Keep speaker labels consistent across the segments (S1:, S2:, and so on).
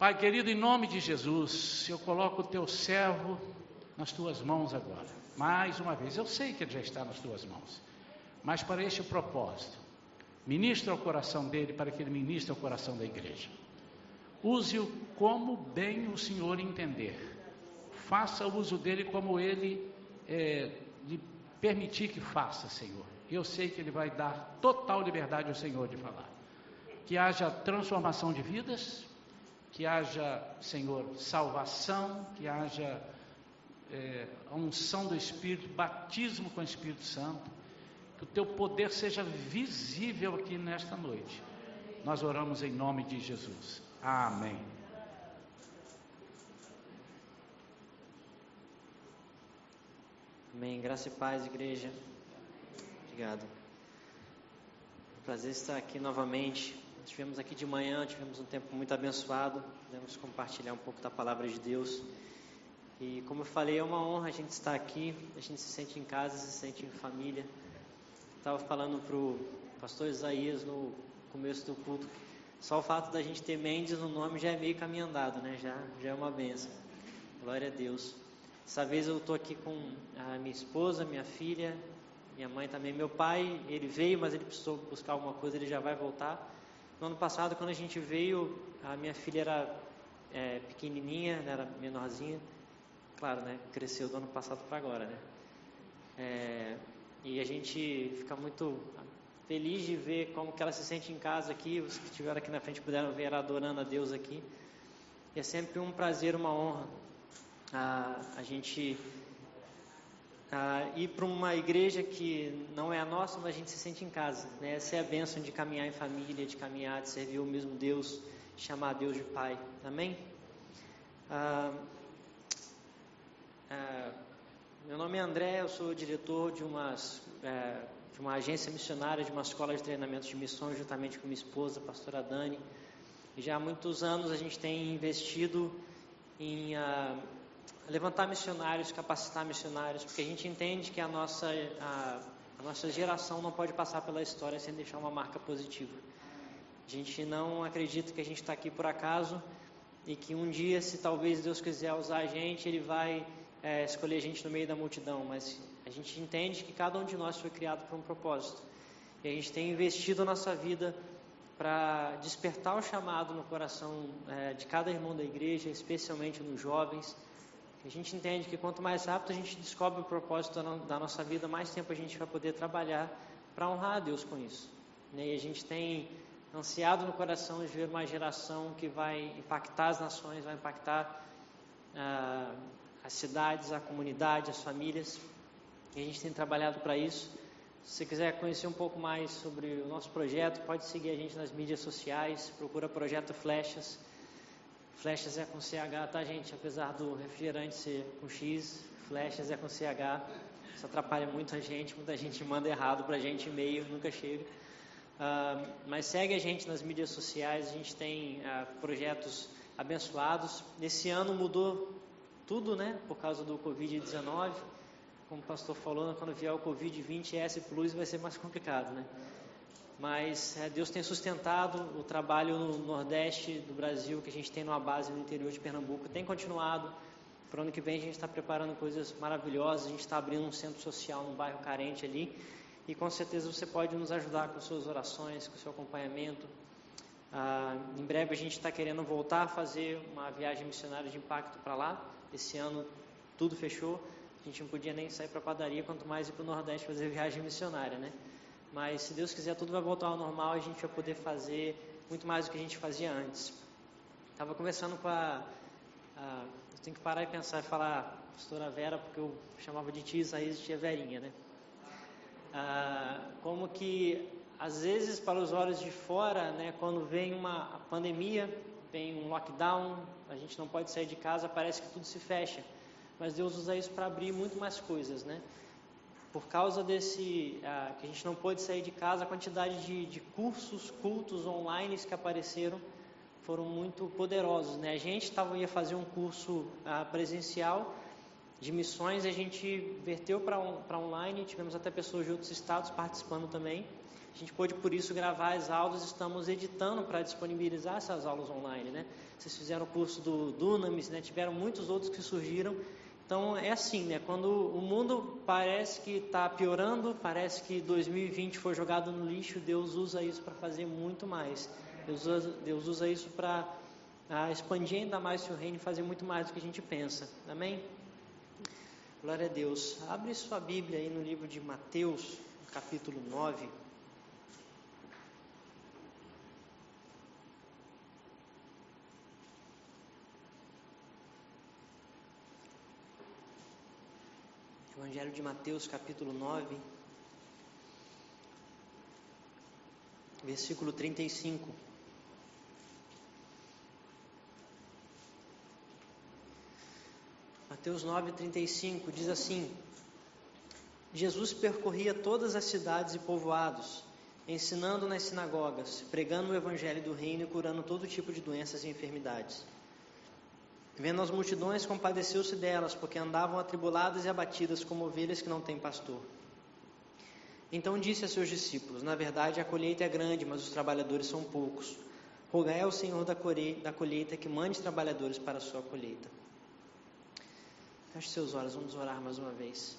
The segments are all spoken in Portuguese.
S1: Pai querido, em nome de Jesus, eu coloco o teu servo nas tuas mãos agora. Mais uma vez, eu sei que ele já está nas tuas mãos, mas para este propósito, ministra o coração dele para que ele ministre o coração da igreja. Use-o como bem o Senhor entender. Faça uso dele como ele é, lhe permitir que faça, Senhor. Eu sei que ele vai dar total liberdade ao Senhor de falar. Que haja transformação de vidas, que haja, Senhor, salvação, que haja é, a unção do Espírito, batismo com o Espírito Santo, que o teu poder seja visível aqui nesta noite. Nós oramos em nome de Jesus. Amém.
S2: Amém. Graça e paz, igreja. Obrigado. Prazer estar aqui novamente. Estivemos aqui de manhã, tivemos um tempo muito abençoado, podemos compartilhar um pouco da palavra de Deus. E como eu falei, é uma honra a gente estar aqui, a gente se sente em casa, se sente em família. Estava falando para o pastor Isaías no começo do culto, só o fato da gente ter Mendes no nome já é meio caminho andado, né? Já, já é uma benção. Glória a Deus. Dessa vez eu estou aqui com a minha esposa, minha filha, minha mãe também, meu pai, ele veio, mas ele precisou buscar alguma coisa, ele já vai voltar. No ano passado, quando a gente veio, a minha filha era é, pequenininha, né, era menorzinha. Claro, né? Cresceu do ano passado para agora, né? É, e a gente fica muito feliz de ver como que ela se sente em casa aqui. Os que estiveram aqui na frente puderam ver ela adorando a Deus aqui. E é sempre um prazer, uma honra a, a gente ir para uma igreja que não é a nossa, mas a gente se sente em casa. Né? Essa é a bênção de caminhar em família, de caminhar, de servir o mesmo Deus, chamar Deus de Pai. Amém? Ah, ah, meu nome é André, eu sou diretor de, umas, é, de uma agência missionária, de uma escola de treinamento de missões, juntamente com minha esposa, a pastora Dani. E já há muitos anos a gente tem investido em ah, levantar missionários, capacitar missionários, porque a gente entende que a nossa, a, a nossa geração não pode passar pela história sem deixar uma marca positiva. A gente não acredita que a gente está aqui por acaso e que um dia, se talvez Deus quiser usar a gente, Ele vai é, escolher a gente no meio da multidão, mas a gente entende que cada um de nós foi criado por um propósito. E a gente tem investido a nossa vida para despertar o chamado no coração é, de cada irmão da igreja, especialmente nos jovens, a gente entende que quanto mais rápido a gente descobre o propósito da nossa vida, mais tempo a gente vai poder trabalhar para honrar a Deus com isso. Né? E a gente tem ansiado no coração de ver uma geração que vai impactar as nações, vai impactar ah, as cidades, a comunidade, as famílias. E a gente tem trabalhado para isso. Se você quiser conhecer um pouco mais sobre o nosso projeto, pode seguir a gente nas mídias sociais, procura Projeto Flechas. Flechas é com CH, tá, gente? Apesar do refrigerante ser com X, flechas é com CH. Isso atrapalha muito a gente, muita gente manda errado pra gente, e-mail nunca chega. Uh, mas segue a gente nas mídias sociais, a gente tem uh, projetos abençoados. Nesse ano mudou tudo, né? Por causa do Covid-19. Como o pastor falou, quando vier o Covid-20 S Plus vai ser mais complicado, né? Mas é, Deus tem sustentado o trabalho no Nordeste do Brasil, que a gente tem numa base no interior de Pernambuco, tem continuado. Para o ano que vem a gente está preparando coisas maravilhosas, a gente está abrindo um centro social num bairro carente ali, e com certeza você pode nos ajudar com suas orações, com seu acompanhamento. Ah, em breve a gente está querendo voltar a fazer uma viagem missionária de impacto para lá. Esse ano tudo fechou, a gente não podia nem sair para a padaria, quanto mais ir para o Nordeste fazer viagem missionária, né? Mas se Deus quiser tudo vai voltar ao normal, a gente vai poder fazer muito mais do que a gente fazia antes. Estava conversando com a, a, eu tenho que parar e pensar e falar pastora Vera, porque eu chamava de tia Isaías e tia Verinha, né? Ah, como que às vezes para os olhos de fora, né, quando vem uma pandemia, vem um lockdown, a gente não pode sair de casa, parece que tudo se fecha. Mas Deus usa isso para abrir muito mais coisas, né? Por causa desse ah, que a gente não pôde sair de casa, a quantidade de, de, cursos, cultos online que apareceram foram muito poderosos. Né? A gente tava, ia fazer um curso ah, presencial de missões, a gente verteu para on, online, tivemos até pessoas de outros estados participando também. A gente pôde, por isso, gravar as aulas, estamos editando para disponibilizar essas aulas online, né? Vocês fizeram o curso do Dunamis, né? Tiveram muitos outros que surgiram. Então, é assim, né? Quando o mundo parece que está piorando, parece que 2020 foi jogado no lixo, Deus usa isso para fazer muito mais. Deus usa, Deus usa isso para expandir ainda mais o seu reino e fazer muito mais do que a gente pensa. Amém? Glória a Deus. Abre sua Bíblia aí no livro de Mateus, capítulo 9. Evangelho de Mateus, capítulo 9, versículo 35. Mateus 9:35 diz assim: Jesus percorria todas as cidades e povoados, ensinando nas sinagogas, pregando o evangelho do reino e curando todo tipo de doenças e enfermidades. Vendo as multidões, compadeceu-se delas, porque andavam atribuladas e abatidas como ovelhas que não têm pastor. Então disse a seus discípulos: Na verdade, a colheita é grande, mas os trabalhadores são poucos. Rogai ao Senhor da colheita que mande trabalhadores para a sua colheita. Feche seus olhos, vamos orar mais uma vez.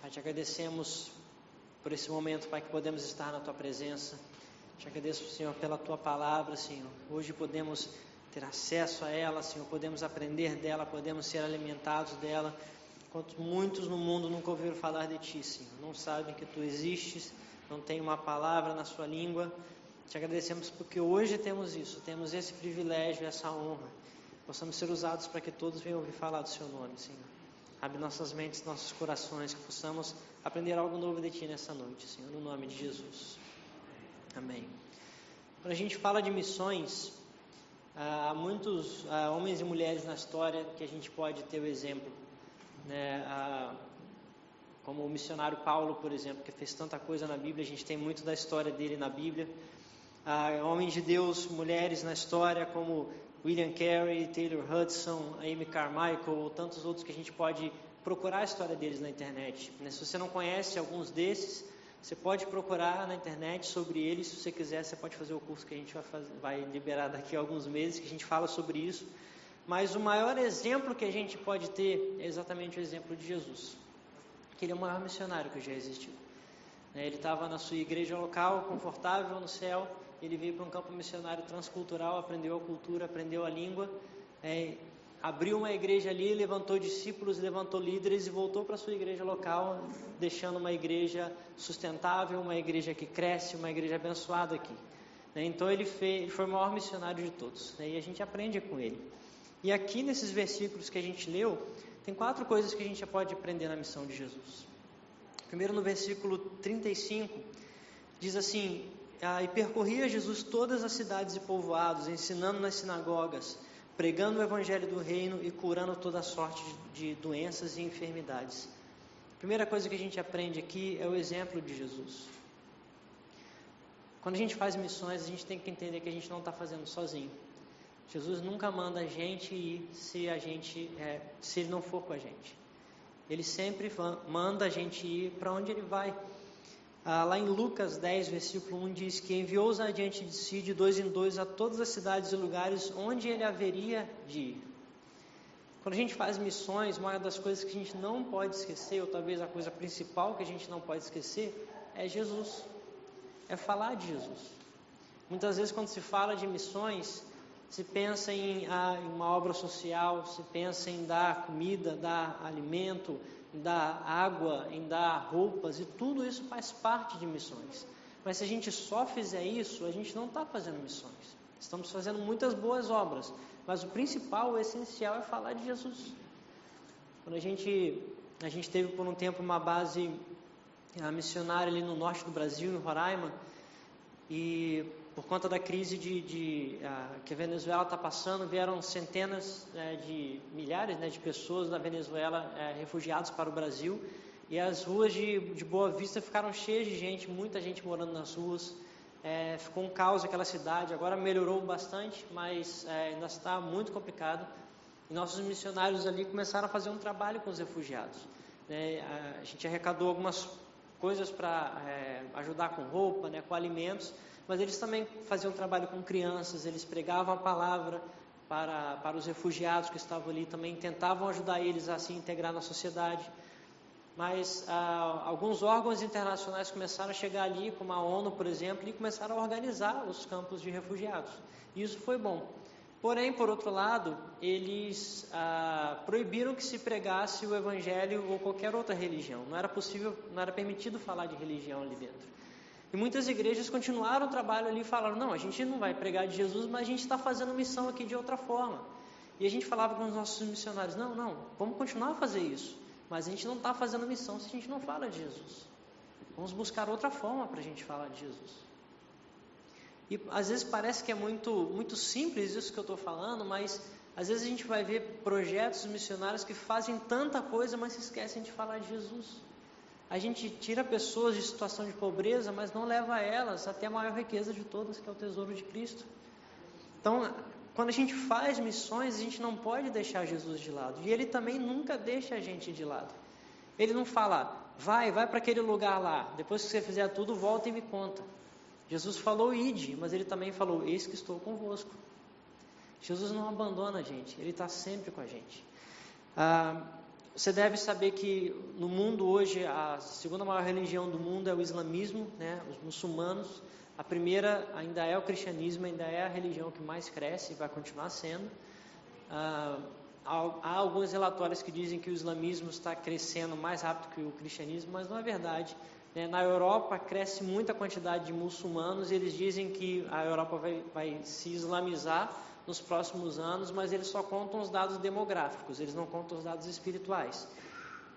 S2: Pai, te agradecemos por esse momento, Pai, que podemos estar na tua presença. Te agradeço, Senhor, pela tua palavra, Senhor. Hoje podemos ter acesso a ela, Senhor, podemos aprender dela, podemos ser alimentados dela. Enquanto muitos no mundo nunca ouviram falar de ti, Senhor, não sabem que tu existes, não tem uma palavra na sua língua. Te agradecemos porque hoje temos isso, temos esse privilégio, essa honra possamos ser usados para que todos venham ouvir falar do Seu nome, Senhor. Abre nossas mentes, nossos corações, que possamos aprender algo novo de Ti nessa noite, Senhor, no nome de Jesus. Amém. Quando a gente fala de missões, há muitos há homens e mulheres na história que a gente pode ter o exemplo, né? como o missionário Paulo, por exemplo, que fez tanta coisa na Bíblia, a gente tem muito da história dele na Bíblia. Há homens de Deus, mulheres na história, como William Carey, Taylor Hudson, Amy Carmichael, ou tantos outros que a gente pode procurar a história deles na internet. Né? Se você não conhece alguns desses, você pode procurar na internet sobre eles. Se você quiser, você pode fazer o curso que a gente vai, fazer, vai liberar daqui a alguns meses, que a gente fala sobre isso. Mas o maior exemplo que a gente pode ter é exatamente o exemplo de Jesus, que ele é o maior missionário que já existiu. Né? Ele estava na sua igreja local, confortável no céu, ele veio para um campo missionário transcultural, aprendeu a cultura, aprendeu a língua, é, abriu uma igreja ali, levantou discípulos, levantou líderes e voltou para sua igreja local, deixando uma igreja sustentável, uma igreja que cresce, uma igreja abençoada aqui. Né? Então ele, ele foi o maior missionário de todos né? e a gente aprende com ele. E aqui nesses versículos que a gente leu, tem quatro coisas que a gente pode aprender na missão de Jesus. Primeiro, no versículo 35, diz assim: ah, e percorria Jesus todas as cidades e povoados, ensinando nas sinagogas, pregando o evangelho do reino e curando toda sorte de, doenças e enfermidades. A primeira coisa que a gente aprende aqui é o exemplo de Jesus. Quando a gente faz missões, a gente tem que entender que a gente não está fazendo sozinho. Jesus nunca manda a gente ir se a gente, é, se ele não for com a gente. Ele sempre manda a gente ir para onde ele vai. Ah, lá em Lucas 10, versículo 1, diz que enviou-os adiante de si, de dois em dois, a todas as cidades e lugares onde ele haveria de ir. Quando a gente faz missões, uma das coisas que a gente não pode esquecer, ou talvez a coisa principal que a gente não pode esquecer, é Jesus. É falar de Jesus. Muitas vezes, quando se fala de missões, se pensa em, ah, em uma obra social, se pensa em dar comida, dar alimento, em dar água, em dar roupas, e tudo isso faz parte de missões. Mas se a gente só fizer isso, a gente não está fazendo missões. Estamos fazendo muitas boas obras, mas o principal, o essencial é falar de Jesus. Quando a gente, a gente teve por um tempo uma base missionária ali no norte do Brasil, em Roraima, e por conta da crise de, de uh, que a Venezuela está passando, vieram centenas uh, de milhares né, de pessoas da Venezuela uh, refugiados para o Brasil e as ruas de, de Boa Vista ficaram cheias de gente, muita gente morando nas ruas. É, ficou um caos aquela cidade. Agora melhorou bastante, mas é, ainda está muito complicado. E nossos missionários ali começaram a fazer um trabalho com os refugiados. Né? A gente arrecadou algumas coisas para é, ajudar com roupa, né, com alimentos, mas eles também faziam trabalho com crianças, eles pregavam a palavra para, para os refugiados que estavam ali, também tentavam ajudar eles a se integrar na sociedade. Mas ah, alguns órgãos internacionais começaram a chegar ali, como a ONU, por exemplo, e começaram a organizar os campos de refugiados. E isso foi bom. Porém, por outro lado, eles ah, proibiram que se pregasse o evangelho ou qualquer outra religião. Não era possível, não era permitido falar de religião ali dentro. E muitas igrejas continuaram o trabalho ali e falaram: não, a gente não vai pregar de Jesus, mas a gente está fazendo missão aqui de outra forma. E a gente falava com os nossos missionários: não, não, vamos continuar a fazer isso, mas a gente não está fazendo missão se a gente não fala de Jesus. Vamos buscar outra forma para a gente falar de Jesus. E às vezes parece que é muito, muito simples isso que eu estou falando, mas às vezes a gente vai ver projetos missionários que fazem tanta coisa, mas se esquecem de falar de Jesus. A gente tira pessoas de situação de pobreza, mas não leva elas até a maior riqueza de todas, que é o tesouro de Cristo. Então, quando a gente faz missões, a gente não pode deixar Jesus de lado. E ele também nunca deixa a gente de lado. Ele não fala, vai, vai para aquele lugar lá, depois que você fizer tudo, volta e me conta. Jesus falou ide, mas ele também falou, eis que estou convosco. Jesus não abandona a gente, ele está sempre com a gente. Ah, você deve saber que no mundo hoje, a segunda maior religião do mundo é o islamismo, né? os muçulmanos. A primeira ainda é o cristianismo, ainda é a religião que mais cresce e vai continuar sendo. Ah, há alguns relatórios que dizem que o islamismo está crescendo mais rápido que o cristianismo, mas não é verdade. Né? Na Europa cresce muita quantidade de muçulmanos e eles dizem que a Europa vai, vai se islamizar nos próximos anos, mas eles só contam os dados demográficos, eles não contam os dados espirituais.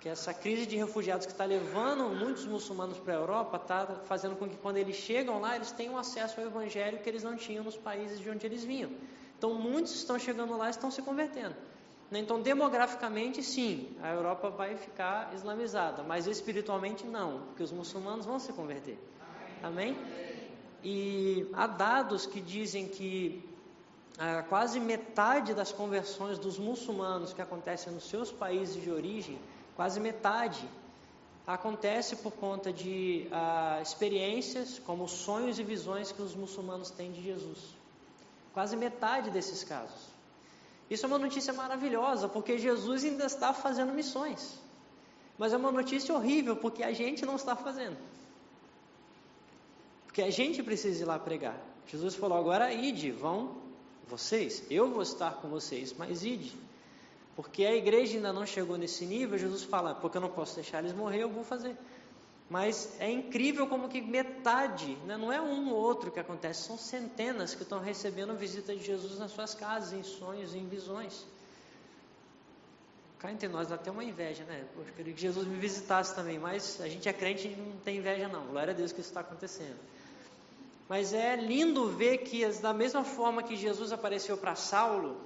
S2: Que essa crise de refugiados que está levando muitos muçulmanos para a Europa está fazendo com que quando eles chegam lá, eles tenham acesso ao evangelho que eles não tinham nos países de onde eles vinham. Então muitos estão chegando lá e estão se convertendo. Então, demograficamente, sim, a Europa vai ficar islamizada, mas espiritualmente não, porque os muçulmanos vão se converter. Amém? E há dados que dizem que quase metade das conversões dos muçulmanos que acontecem nos seus países de origem, quase metade, acontece por conta de ah, experiências como sonhos e visões que os muçulmanos têm de Jesus. Quase metade desses casos. Isso é uma notícia maravilhosa, porque Jesus ainda está fazendo missões. Mas é uma notícia horrível, porque a gente não está fazendo. Porque a gente precisa ir lá pregar. Jesus falou: agora ide, vão vocês, eu vou estar com vocês, mas ide. Porque a igreja ainda não chegou nesse nível, Jesus fala: porque eu não posso deixar eles morrer, eu vou fazer. Mas é incrível como que metade, né, não é um ou outro que acontece, são centenas que estão recebendo visita de Jesus nas suas casas, em sonhos, em visões. Cá entre nós dá até uma inveja, né? Eu queria que Jesus me visitasse também, mas a gente é crente e não tem inveja não. Glória a Deus que isso está acontecendo. Mas é lindo ver que da mesma forma que Jesus apareceu para Saulo,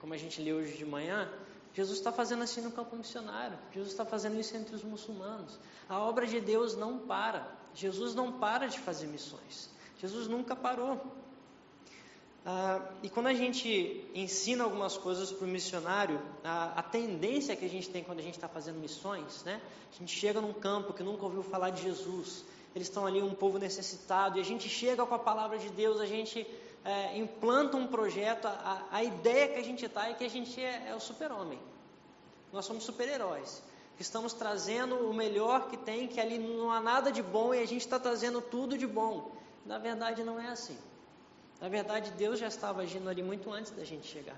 S2: como a gente lê hoje de manhã, Jesus está fazendo assim no campo missionário. Jesus está fazendo isso entre os muçulmanos. A obra de Deus não para. Jesus não para de fazer missões. Jesus nunca parou. Ah, e quando a gente ensina algumas coisas para o missionário, a, a, tendência que a gente tem quando a gente está fazendo missões, né? A gente chega num campo que nunca ouviu falar de Jesus. Eles estão ali um povo necessitado e a gente chega com a palavra de Deus, a gente é, implanta um projeto, a, a, ideia que a gente está é que a gente é, é o super-homem. Nós somos super-heróis. Estamos trazendo o melhor que tem, que ali não há nada de bom e a gente está trazendo tudo de bom. Na verdade, não é assim. Na verdade, Deus já estava agindo ali muito antes da gente chegar.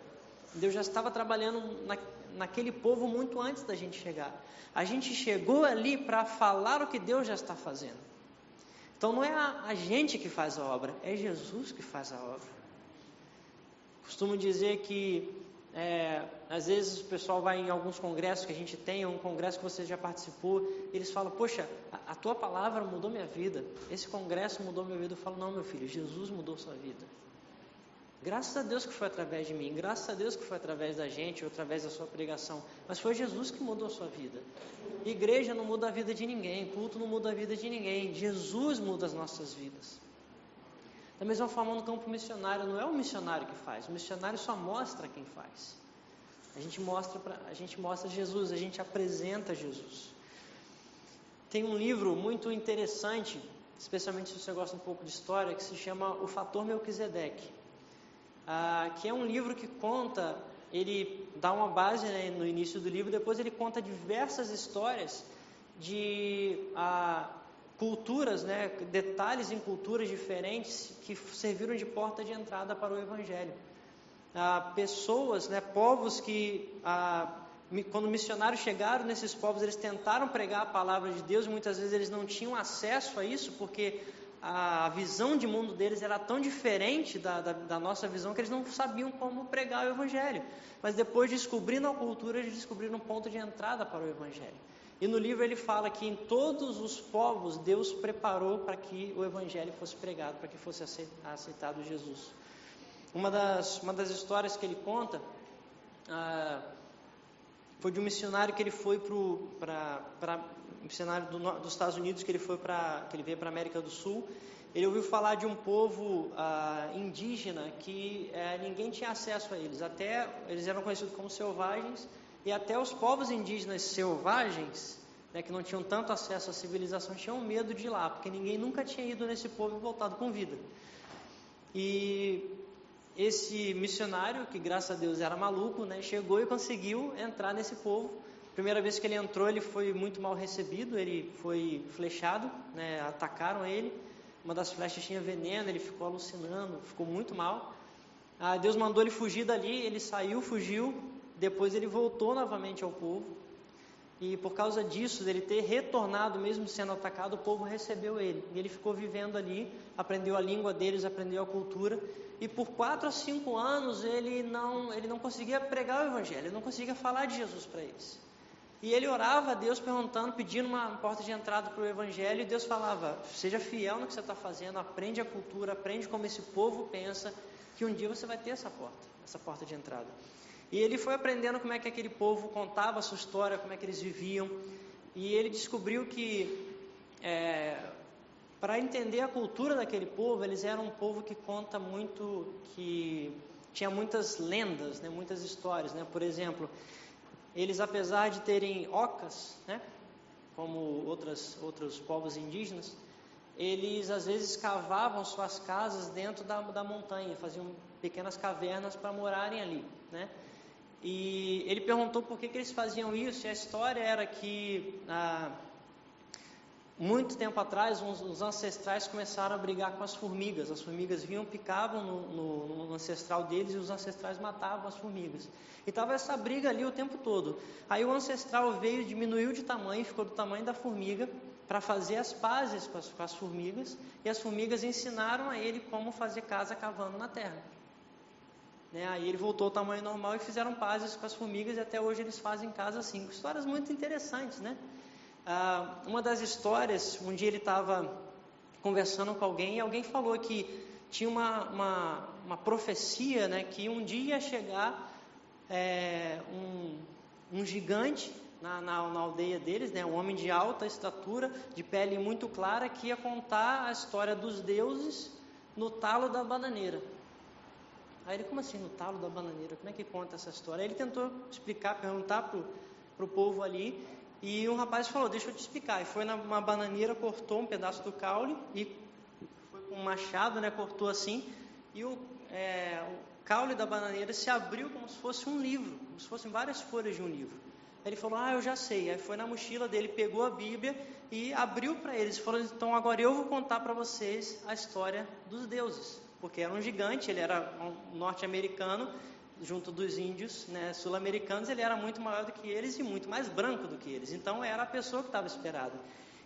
S2: Deus já estava trabalhando na, naquele povo muito antes da gente chegar. A gente chegou ali para falar o que Deus já está fazendo. Então não é a, a gente que faz a obra, é Jesus que faz a obra. Costumo dizer que é, às vezes o pessoal vai em alguns congressos que a gente tem, um congresso que você já participou, e eles falam, poxa, a, a, tua palavra mudou minha vida, esse congresso mudou minha vida. Eu falo, não, meu filho, Jesus mudou sua vida. Graças a Deus que foi através de mim, graças a Deus que foi através da gente, ou através da sua pregação, mas foi Jesus que mudou a sua vida. Igreja não muda a vida de ninguém, culto não muda a vida de ninguém, Jesus muda as nossas vidas. Da mesma forma, no campo missionário, não é o missionário que faz, o missionário só mostra quem faz. A gente mostra, pra, a gente mostra Jesus, a gente apresenta Jesus. tem um livro muito interessante, especialmente se você gosta um pouco de história, que se chama O Fator Melquisedeque, ah, que é um livro que conta, ele dá uma base né, no início do livro, depois ele conta diversas histórias de ah, culturas, né, detalhes em culturas diferentes que serviram de porta de entrada para o Evangelho. Ah, pessoas, né, povos que ah, quando missionários chegaram nesses povos, eles tentaram pregar a palavra de Deus, muitas vezes eles não tinham acesso a isso, porque a visão de mundo deles era tão diferente da, da, da, nossa visão que eles não sabiam como pregar o Evangelho. Mas depois, descobrindo a cultura, eles descobriram um ponto de entrada para o Evangelho. E no livro ele fala que em todos os povos Deus preparou para que o Evangelho fosse pregado, para que fosse aceitado Jesus. Uma das, uma das histórias que ele conta. Ah, foi de um missionário que ele foi para missionário do, dos Estados Unidos que ele foi para que ele veio para a América do Sul ele ouviu falar de um povo ah, indígena que eh, ninguém tinha acesso a eles até eles eram conhecidos como selvagens e até os povos indígenas selvagens né, que não tinham tanto acesso à civilização tinham medo de ir lá porque ninguém nunca tinha ido nesse povo e voltado com vida e esse missionário, que graças a Deus era maluco, né, chegou e conseguiu entrar nesse povo. Primeira vez que ele entrou, ele foi muito mal recebido, ele foi flechado, né, atacaram ele. Uma das flechas tinha veneno, ele ficou alucinando, ficou muito mal. Ah, Deus mandou ele fugir dali, ele saiu, fugiu. Depois ele voltou novamente ao povo. E por causa disso, dele ter retornado, mesmo sendo atacado, o povo recebeu ele. E ele ficou vivendo ali, aprendeu a língua deles, aprendeu a cultura e por quatro a cinco anos ele não, ele não conseguia pregar o Evangelho, ele não conseguia falar de Jesus para eles. E ele orava a Deus perguntando, pedindo uma porta de entrada para o Evangelho, e Deus falava: seja fiel no que você está fazendo, aprende a cultura, aprende como esse povo pensa, que um dia você vai ter essa porta, essa porta de entrada. E ele foi aprendendo como é que aquele povo contava a sua história, como é que eles viviam, e ele descobriu que é, para entender a cultura daquele povo, eles eram um povo que conta muito, que tinha muitas lendas, né, muitas histórias. Né? Por exemplo, eles, apesar de terem ocas, né, como outras, outros povos indígenas, eles às vezes cavavam suas casas dentro da, da montanha, faziam pequenas cavernas para morarem ali. Né? E ele perguntou por que, que eles faziam isso, e a história era que. Ah, muito tempo atrás, os ancestrais começaram a brigar com as formigas. As formigas vinham, picavam no, no, no ancestral deles e os ancestrais matavam as formigas. E estava essa briga ali o tempo todo. Aí o ancestral veio, diminuiu de tamanho, ficou do tamanho da formiga, para fazer as pazes com as, com as formigas. E as formigas ensinaram a ele como fazer casa cavando na terra. Né? Aí ele voltou ao tamanho normal e fizeram pazes com as formigas e até hoje eles fazem casa assim. Histórias muito interessantes, né? Ah, uma das histórias, um dia ele estava conversando com alguém e alguém falou que tinha uma, uma, uma profecia, né, que um dia ia chegar é, um, um gigante na, na, na, aldeia deles, né, um homem de alta estatura, de pele muito clara, que ia contar a história dos deuses no talo da bananeira. Aí ele, como assim no talo da bananeira? Como é que conta essa história? Aí ele tentou explicar, perguntar para o povo ali, e um rapaz falou: Deixa eu te explicar. E foi numa bananeira, cortou um pedaço do caule e foi com um machado, né? Cortou assim. E o, é, o caule da bananeira se abriu como se fosse um livro, como se fossem várias folhas de um livro. Aí ele falou: Ah, eu já sei. Aí foi na mochila dele, pegou a Bíblia e abriu para eles. Falou: Então agora eu vou contar para vocês a história dos deuses. Porque era um gigante, ele era um norte-americano junto dos índios né, sul-americanos, ele era muito maior do que eles e muito mais branco do que eles. Então era a pessoa que estava esperada.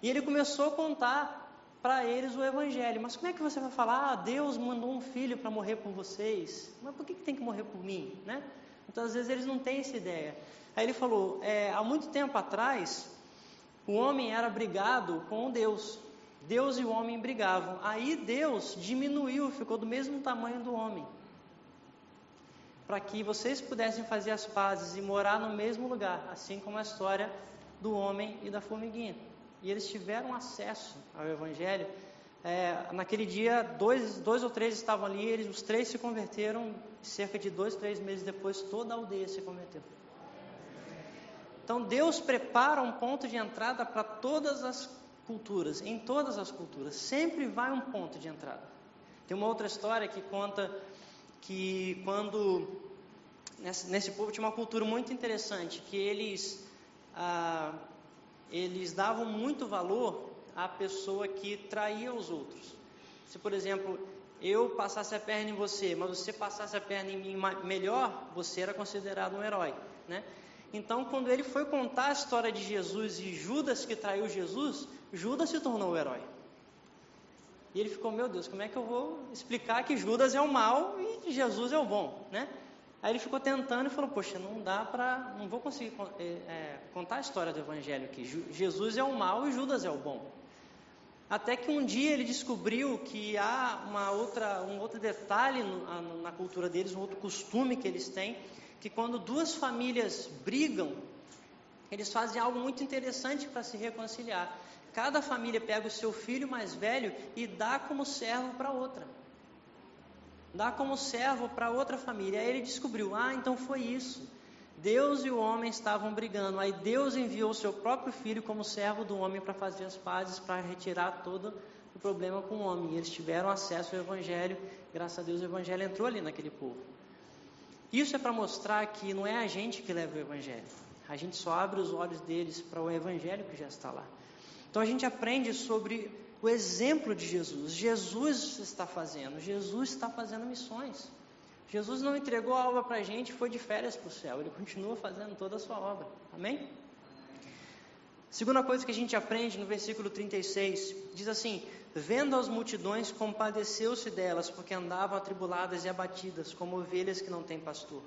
S2: E ele começou a contar para eles o evangelho. Mas como é que você vai falar? Ah, Deus mandou um filho para morrer por vocês. Mas por que, que tem que morrer por mim, né? Então às vezes eles não têm essa ideia. Aí ele falou: é, há muito tempo atrás, o homem era brigado com Deus. Deus e o homem brigavam. Aí Deus diminuiu, ficou do mesmo tamanho do homem para que vocês pudessem fazer as pazes e morar no mesmo lugar, assim como a história do homem e da formiguinha. E eles tiveram acesso ao Evangelho. É, naquele dia, dois, dois ou três estavam ali, eles, os três se converteram. Cerca de dois, três meses depois, toda a aldeia se converteu. Então, Deus prepara um ponto de entrada para todas as culturas, em todas as culturas, sempre vai um ponto de entrada. Tem uma outra história que conta que quando nesse, nesse povo tinha uma cultura muito interessante, que eles ah, eles davam muito valor à pessoa que traía os outros. Se, por exemplo, eu passasse a perna em você, mas você passasse a perna em mim melhor, você era considerado um herói, né? Então, quando ele foi contar a história de Jesus e Judas que traiu Jesus, Judas se tornou o herói. E ele ficou, meu Deus, como é que eu vou explicar que Judas é o mal e Jesus é o bom, né? Aí ele ficou tentando e falou, poxa, não dá para, não vou conseguir é, contar a história do Evangelho aqui. Jesus é o mal e Judas é o bom. Até que um dia ele descobriu que há uma outra, um outro detalhe na cultura deles, um outro costume que eles têm, que quando duas famílias brigam, eles fazem algo muito interessante para se reconciliar. Cada família pega o seu filho mais velho e dá como servo para outra. Dá como servo para outra família. Aí ele descobriu: ah, então foi isso. Deus e o homem estavam brigando. Aí Deus enviou o seu próprio filho como servo do homem para fazer as pazes, para retirar todo o problema com o homem. E eles tiveram acesso ao Evangelho. Graças a Deus o Evangelho entrou ali naquele povo. Isso é para mostrar que não é a gente que leva o Evangelho. A gente só abre os olhos deles para o Evangelho que já está lá. Então a gente aprende sobre o exemplo de Jesus. Jesus está fazendo, Jesus está fazendo missões. Jesus não entregou a obra para a gente e foi de férias para o céu, ele continua fazendo toda a sua obra. Amém? Segunda coisa que a gente aprende no versículo 36, diz assim: Vendo as multidões, compadeceu-se delas, porque andavam atribuladas e abatidas, como ovelhas que não têm pastor.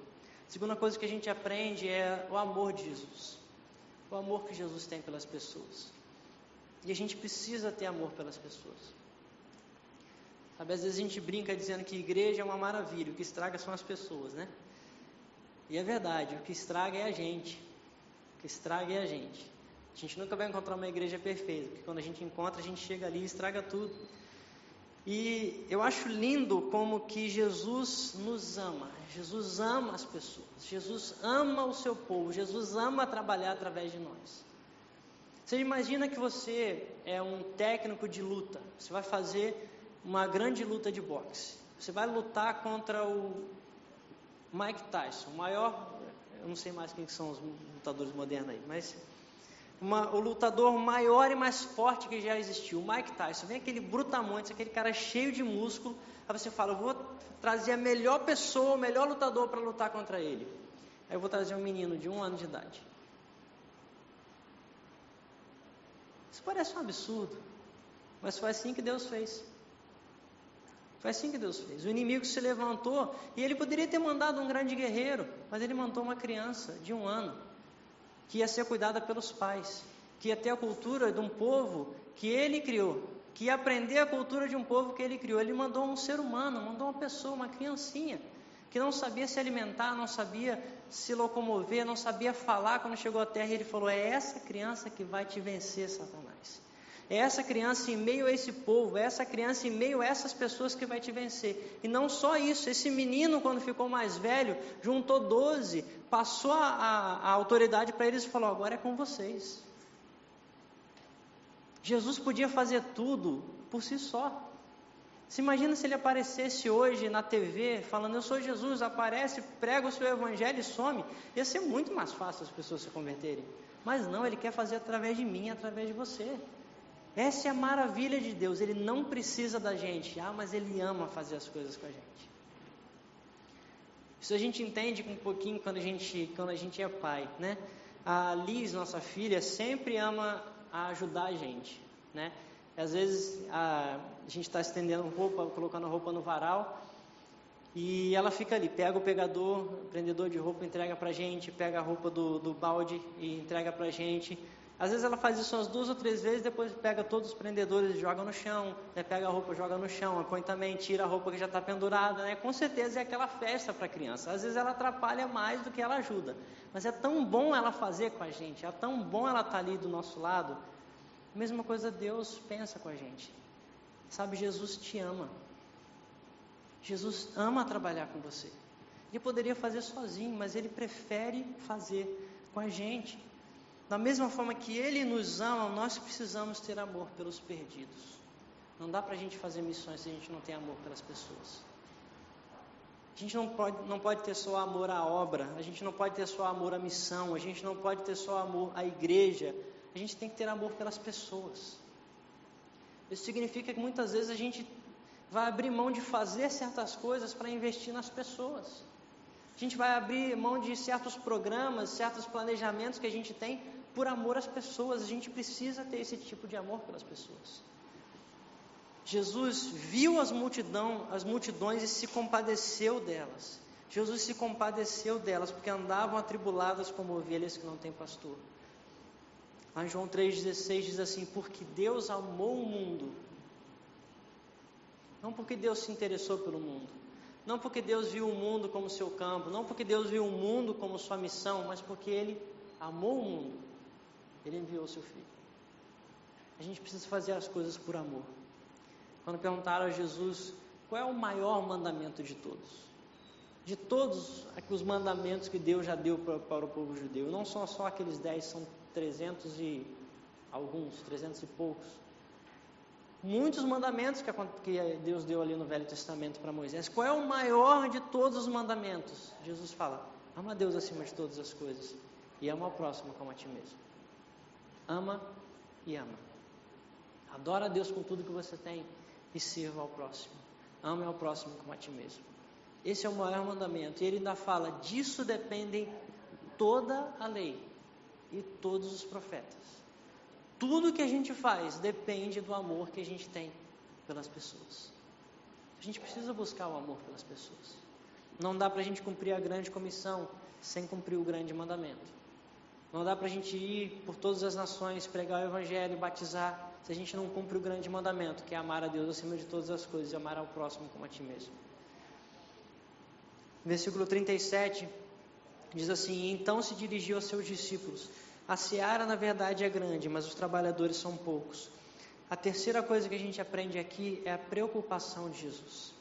S2: Segunda coisa que a gente aprende é o amor de Jesus, o amor que Jesus tem pelas pessoas. E a gente precisa ter amor pelas pessoas. Sabe, às vezes a gente brinca dizendo que igreja é uma maravilha, o que estraga são as pessoas, né? E é verdade, o que estraga é a gente. O que estraga é a gente. A gente nunca vai encontrar uma igreja perfeita, porque quando a gente encontra, a gente chega ali e estraga tudo. E eu acho lindo como que Jesus nos ama. Jesus ama as pessoas. Jesus ama o seu povo. Jesus ama trabalhar através de nós. Você imagina que você é um técnico de luta. Você vai fazer uma grande luta de boxe. Você vai lutar contra o Mike Tyson, o maior, eu não sei mais quem são os lutadores modernos aí, mas uma, o lutador maior e mais forte que já existiu, o Mike Tyson. Vem aquele brutamontes, aquele cara cheio de músculo, aí você fala, eu vou trazer a melhor pessoa, o melhor lutador para lutar contra ele. Aí eu vou trazer um menino de um ano de idade. Isso parece um absurdo, mas foi assim que Deus fez. Foi assim que Deus fez. O inimigo se levantou e ele poderia ter mandado um grande guerreiro, mas ele mandou uma criança de um ano, que ia ser cuidada pelos pais, que ia ter a cultura de um povo que ele criou, que ia aprender a cultura de um povo que ele criou. Ele mandou um ser humano, mandou uma pessoa, uma criancinha, que não sabia se alimentar, não sabia se locomover, não sabia falar quando chegou à terra. Ele falou: É essa criança que vai te vencer, Satanás. É essa criança em meio a esse povo, é essa criança em meio a essas pessoas que vai te vencer. E não só isso, esse menino, quando ficou mais velho, juntou doze, passou a, a, a autoridade para eles e falou: agora é com vocês. Jesus podia fazer tudo por si só. Se imagina se ele aparecesse hoje na TV falando: Eu sou Jesus, aparece, prega o seu evangelho e some. Ia ser muito mais fácil as pessoas se converterem. Mas não, ele quer fazer através de mim, através de você. Essa é a maravilha de Deus, Ele não precisa da gente, ah, mas Ele ama fazer as coisas com a gente. Isso a gente entende um pouquinho quando a gente, quando a gente é pai, né? A Liz, nossa filha, sempre ama ajudar a gente, né? Às vezes a, a gente está estendendo roupa, colocando roupa no varal, e ela fica ali, pega o pegador, o prendedor de roupa, entrega para a gente, pega a roupa do, do balde e entrega para a gente. Às vezes ela faz isso umas duas ou três vezes, depois pega todos os prendedores e joga no chão, né? pega a roupa, joga no chão, põe também, tira a roupa que já está pendurada, né? Com certeza é aquela festa para a criança. Às vezes ela atrapalha mais do que ela ajuda, mas é tão bom ela fazer com a gente, é tão bom ela estar tá ali do nosso lado. A mesma coisa Deus pensa com a gente. Sabe, Jesus te ama. Jesus ama trabalhar com você. Ele poderia fazer sozinho, mas ele prefere fazer com a gente. Da mesma forma que Ele nos ama, nós precisamos ter amor pelos perdidos. Não dá para a gente fazer missões se a gente não tem amor pelas pessoas. A gente não pode, não pode ter só amor à obra, a gente não pode ter só amor à missão, a gente não pode ter só amor à igreja, a gente tem que ter amor pelas pessoas. Isso significa que muitas vezes a gente vai abrir mão de fazer certas coisas para investir nas pessoas. A gente vai abrir mão de certos programas, certos planejamentos que a gente tem por amor às pessoas. A gente precisa ter esse tipo de amor pelas pessoas. Jesus viu as, multidão, as multidões e se compadeceu delas. Jesus se compadeceu delas porque andavam atribuladas como ovelhas que não têm pastor. Em João 3,16 diz assim: Porque Deus amou o mundo. Não porque Deus se interessou pelo mundo. Não porque Deus viu o mundo como seu campo. Não porque Deus viu o mundo como sua missão. Mas porque Ele amou o mundo. Ele enviou seu Filho. A gente precisa fazer as coisas por amor. Quando perguntaram a Jesus qual é o maior mandamento de todos, de todos os mandamentos que Deus já deu para, para o povo judeu, não são só aqueles dez, são trezentos e alguns, trezentos e poucos. Muitos mandamentos que, Deus deu ali no Velho Testamento para Moisés. Qual é o maior de todos os mandamentos? Jesus fala: ama Deus acima de todas as coisas e ama o próximo como a ti mesmo. Ama e ama. Adora a Deus com tudo que você tem e sirva ao próximo. Ame ao próximo como a ti mesmo. Esse é o maior mandamento. E ele ainda fala: disso dependem toda a lei e todos os profetas. Tudo que a gente faz depende do amor que a gente tem pelas pessoas. A gente precisa buscar o amor pelas pessoas. Não dá para a gente cumprir a grande comissão sem cumprir o grande mandamento. Não dá para a gente ir por todas as nações, pregar o evangelho, batizar se a gente não cumpre o grande mandamento, que é amar a Deus acima de todas as coisas e amar ao próximo como a ti mesmo. Versículo 37 diz assim: Então se dirigiu aos seus discípulos. A seara, na verdade, é grande, mas os trabalhadores são poucos. A terceira coisa que a gente aprende aqui é a preocupação de Jesus.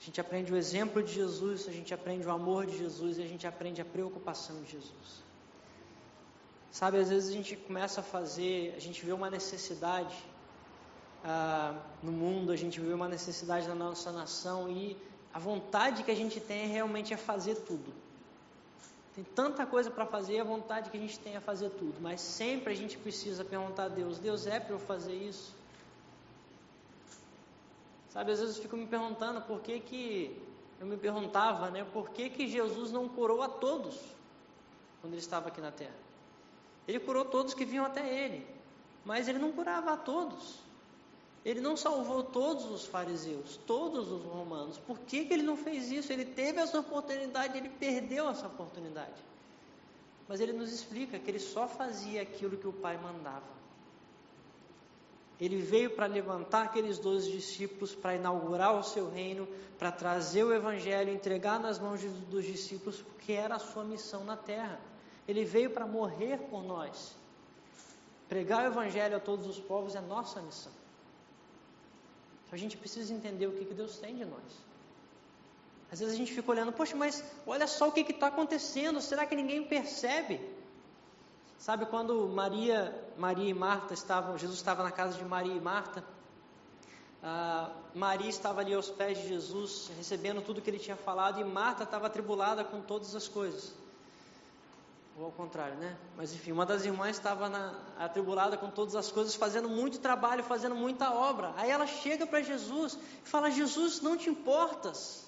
S2: A gente aprende o exemplo de Jesus, a gente aprende o amor de Jesus e a gente aprende a preocupação de Jesus. Sabe, às vezes a gente começa a fazer, a gente vê uma necessidade ah, no mundo, a gente vê uma necessidade na nossa nação e a vontade que a gente tem realmente é fazer tudo. Tem tanta coisa para fazer, a vontade que a gente tem é fazer tudo, mas sempre a gente precisa perguntar a Deus: Deus é para eu fazer isso? Sabe, às vezes eu fico me perguntando por que que eu me perguntava, né, por que que Jesus não curou a todos quando ele estava aqui na terra? Ele curou todos que vinham até ele, mas ele não curava a todos. Ele não salvou todos os fariseus, todos os romanos. Por que, que ele não fez isso? Ele teve essa oportunidade, ele perdeu essa oportunidade. Mas ele nos explica que ele só fazia aquilo que o Pai mandava. Ele veio para levantar aqueles doze discípulos, para inaugurar o seu reino, para trazer o Evangelho, entregar nas mãos dos discípulos, porque era a sua missão na terra. Ele veio para morrer por nós. Pregar o Evangelho a todos os povos é nossa missão. A gente precisa entender o que, que Deus tem de nós. Às vezes a gente fica olhando, poxa, mas olha só o que está acontecendo, será que ninguém percebe? Sabe quando Maria, Maria e Marta estavam, Jesus estava na casa de Maria e Marta, ah, Maria estava ali aos pés de Jesus, recebendo tudo que ele tinha falado, e Marta estava atribulada com todas as coisas. Ou ao contrário, né? Mas enfim, uma das irmãs estava atribulada com todas as coisas, fazendo muito trabalho, fazendo muita obra. Aí ela chega para Jesus e fala: Jesus, não te importas.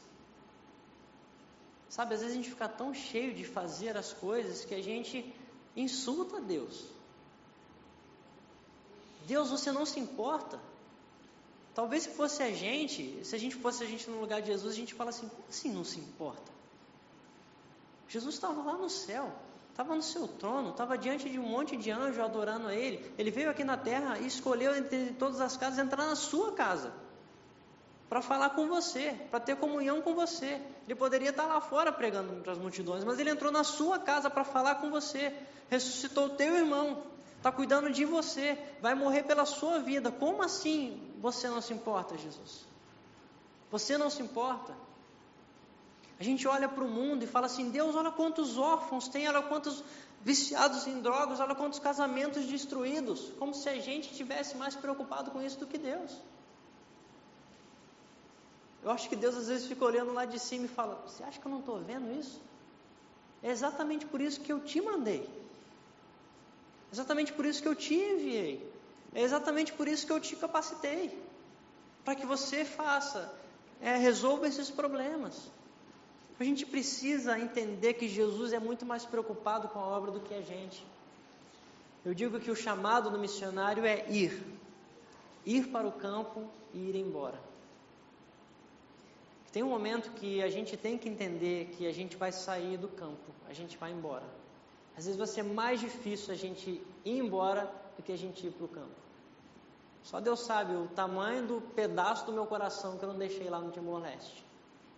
S2: Sabe, às vezes a gente fica tão cheio de fazer as coisas que a gente insulta Deus. Deus, você não se importa. Talvez se fosse a gente, se a gente fosse a gente no lugar de Jesus, a gente fala assim: como assim não se importa? Jesus estava lá no céu estava no seu trono, estava diante de um monte de anjos adorando a Ele. Ele veio aqui na terra e escolheu entre todas as casas entrar na sua casa para falar com você, para ter comunhão com você. Ele poderia estar lá fora pregando para as multidões, mas ele entrou na sua casa para falar com você. Ressuscitou o teu irmão, está cuidando de você, vai morrer pela sua vida. Como assim você não se importa, Jesus? Você não se importa? A gente olha para o mundo e fala assim: Deus, olha quantos órfãos tem, olha quantos viciados em drogas, olha quantos casamentos destruídos, como se a gente estivesse mais preocupado com isso do que Deus. Eu acho que Deus às vezes fica olhando lá de cima e fala: Você acha que eu não estou vendo isso? É exatamente por isso que eu te mandei. É exatamente por isso que eu te enviei. É exatamente por isso que eu te capacitei. Para que você faça, é, resolva esses problemas. A gente precisa entender que Jesus é muito mais preocupado com a obra do que a gente. Eu digo que o chamado do missionário é ir. Ir para o campo e ir embora. Tem um momento que a gente tem que entender que a gente vai sair do campo, a gente vai embora. Às vezes vai ser mais difícil a gente ir embora do que a gente ir para o campo. Só Deus sabe o tamanho do pedaço do meu coração que eu não deixei lá no Timor-Leste.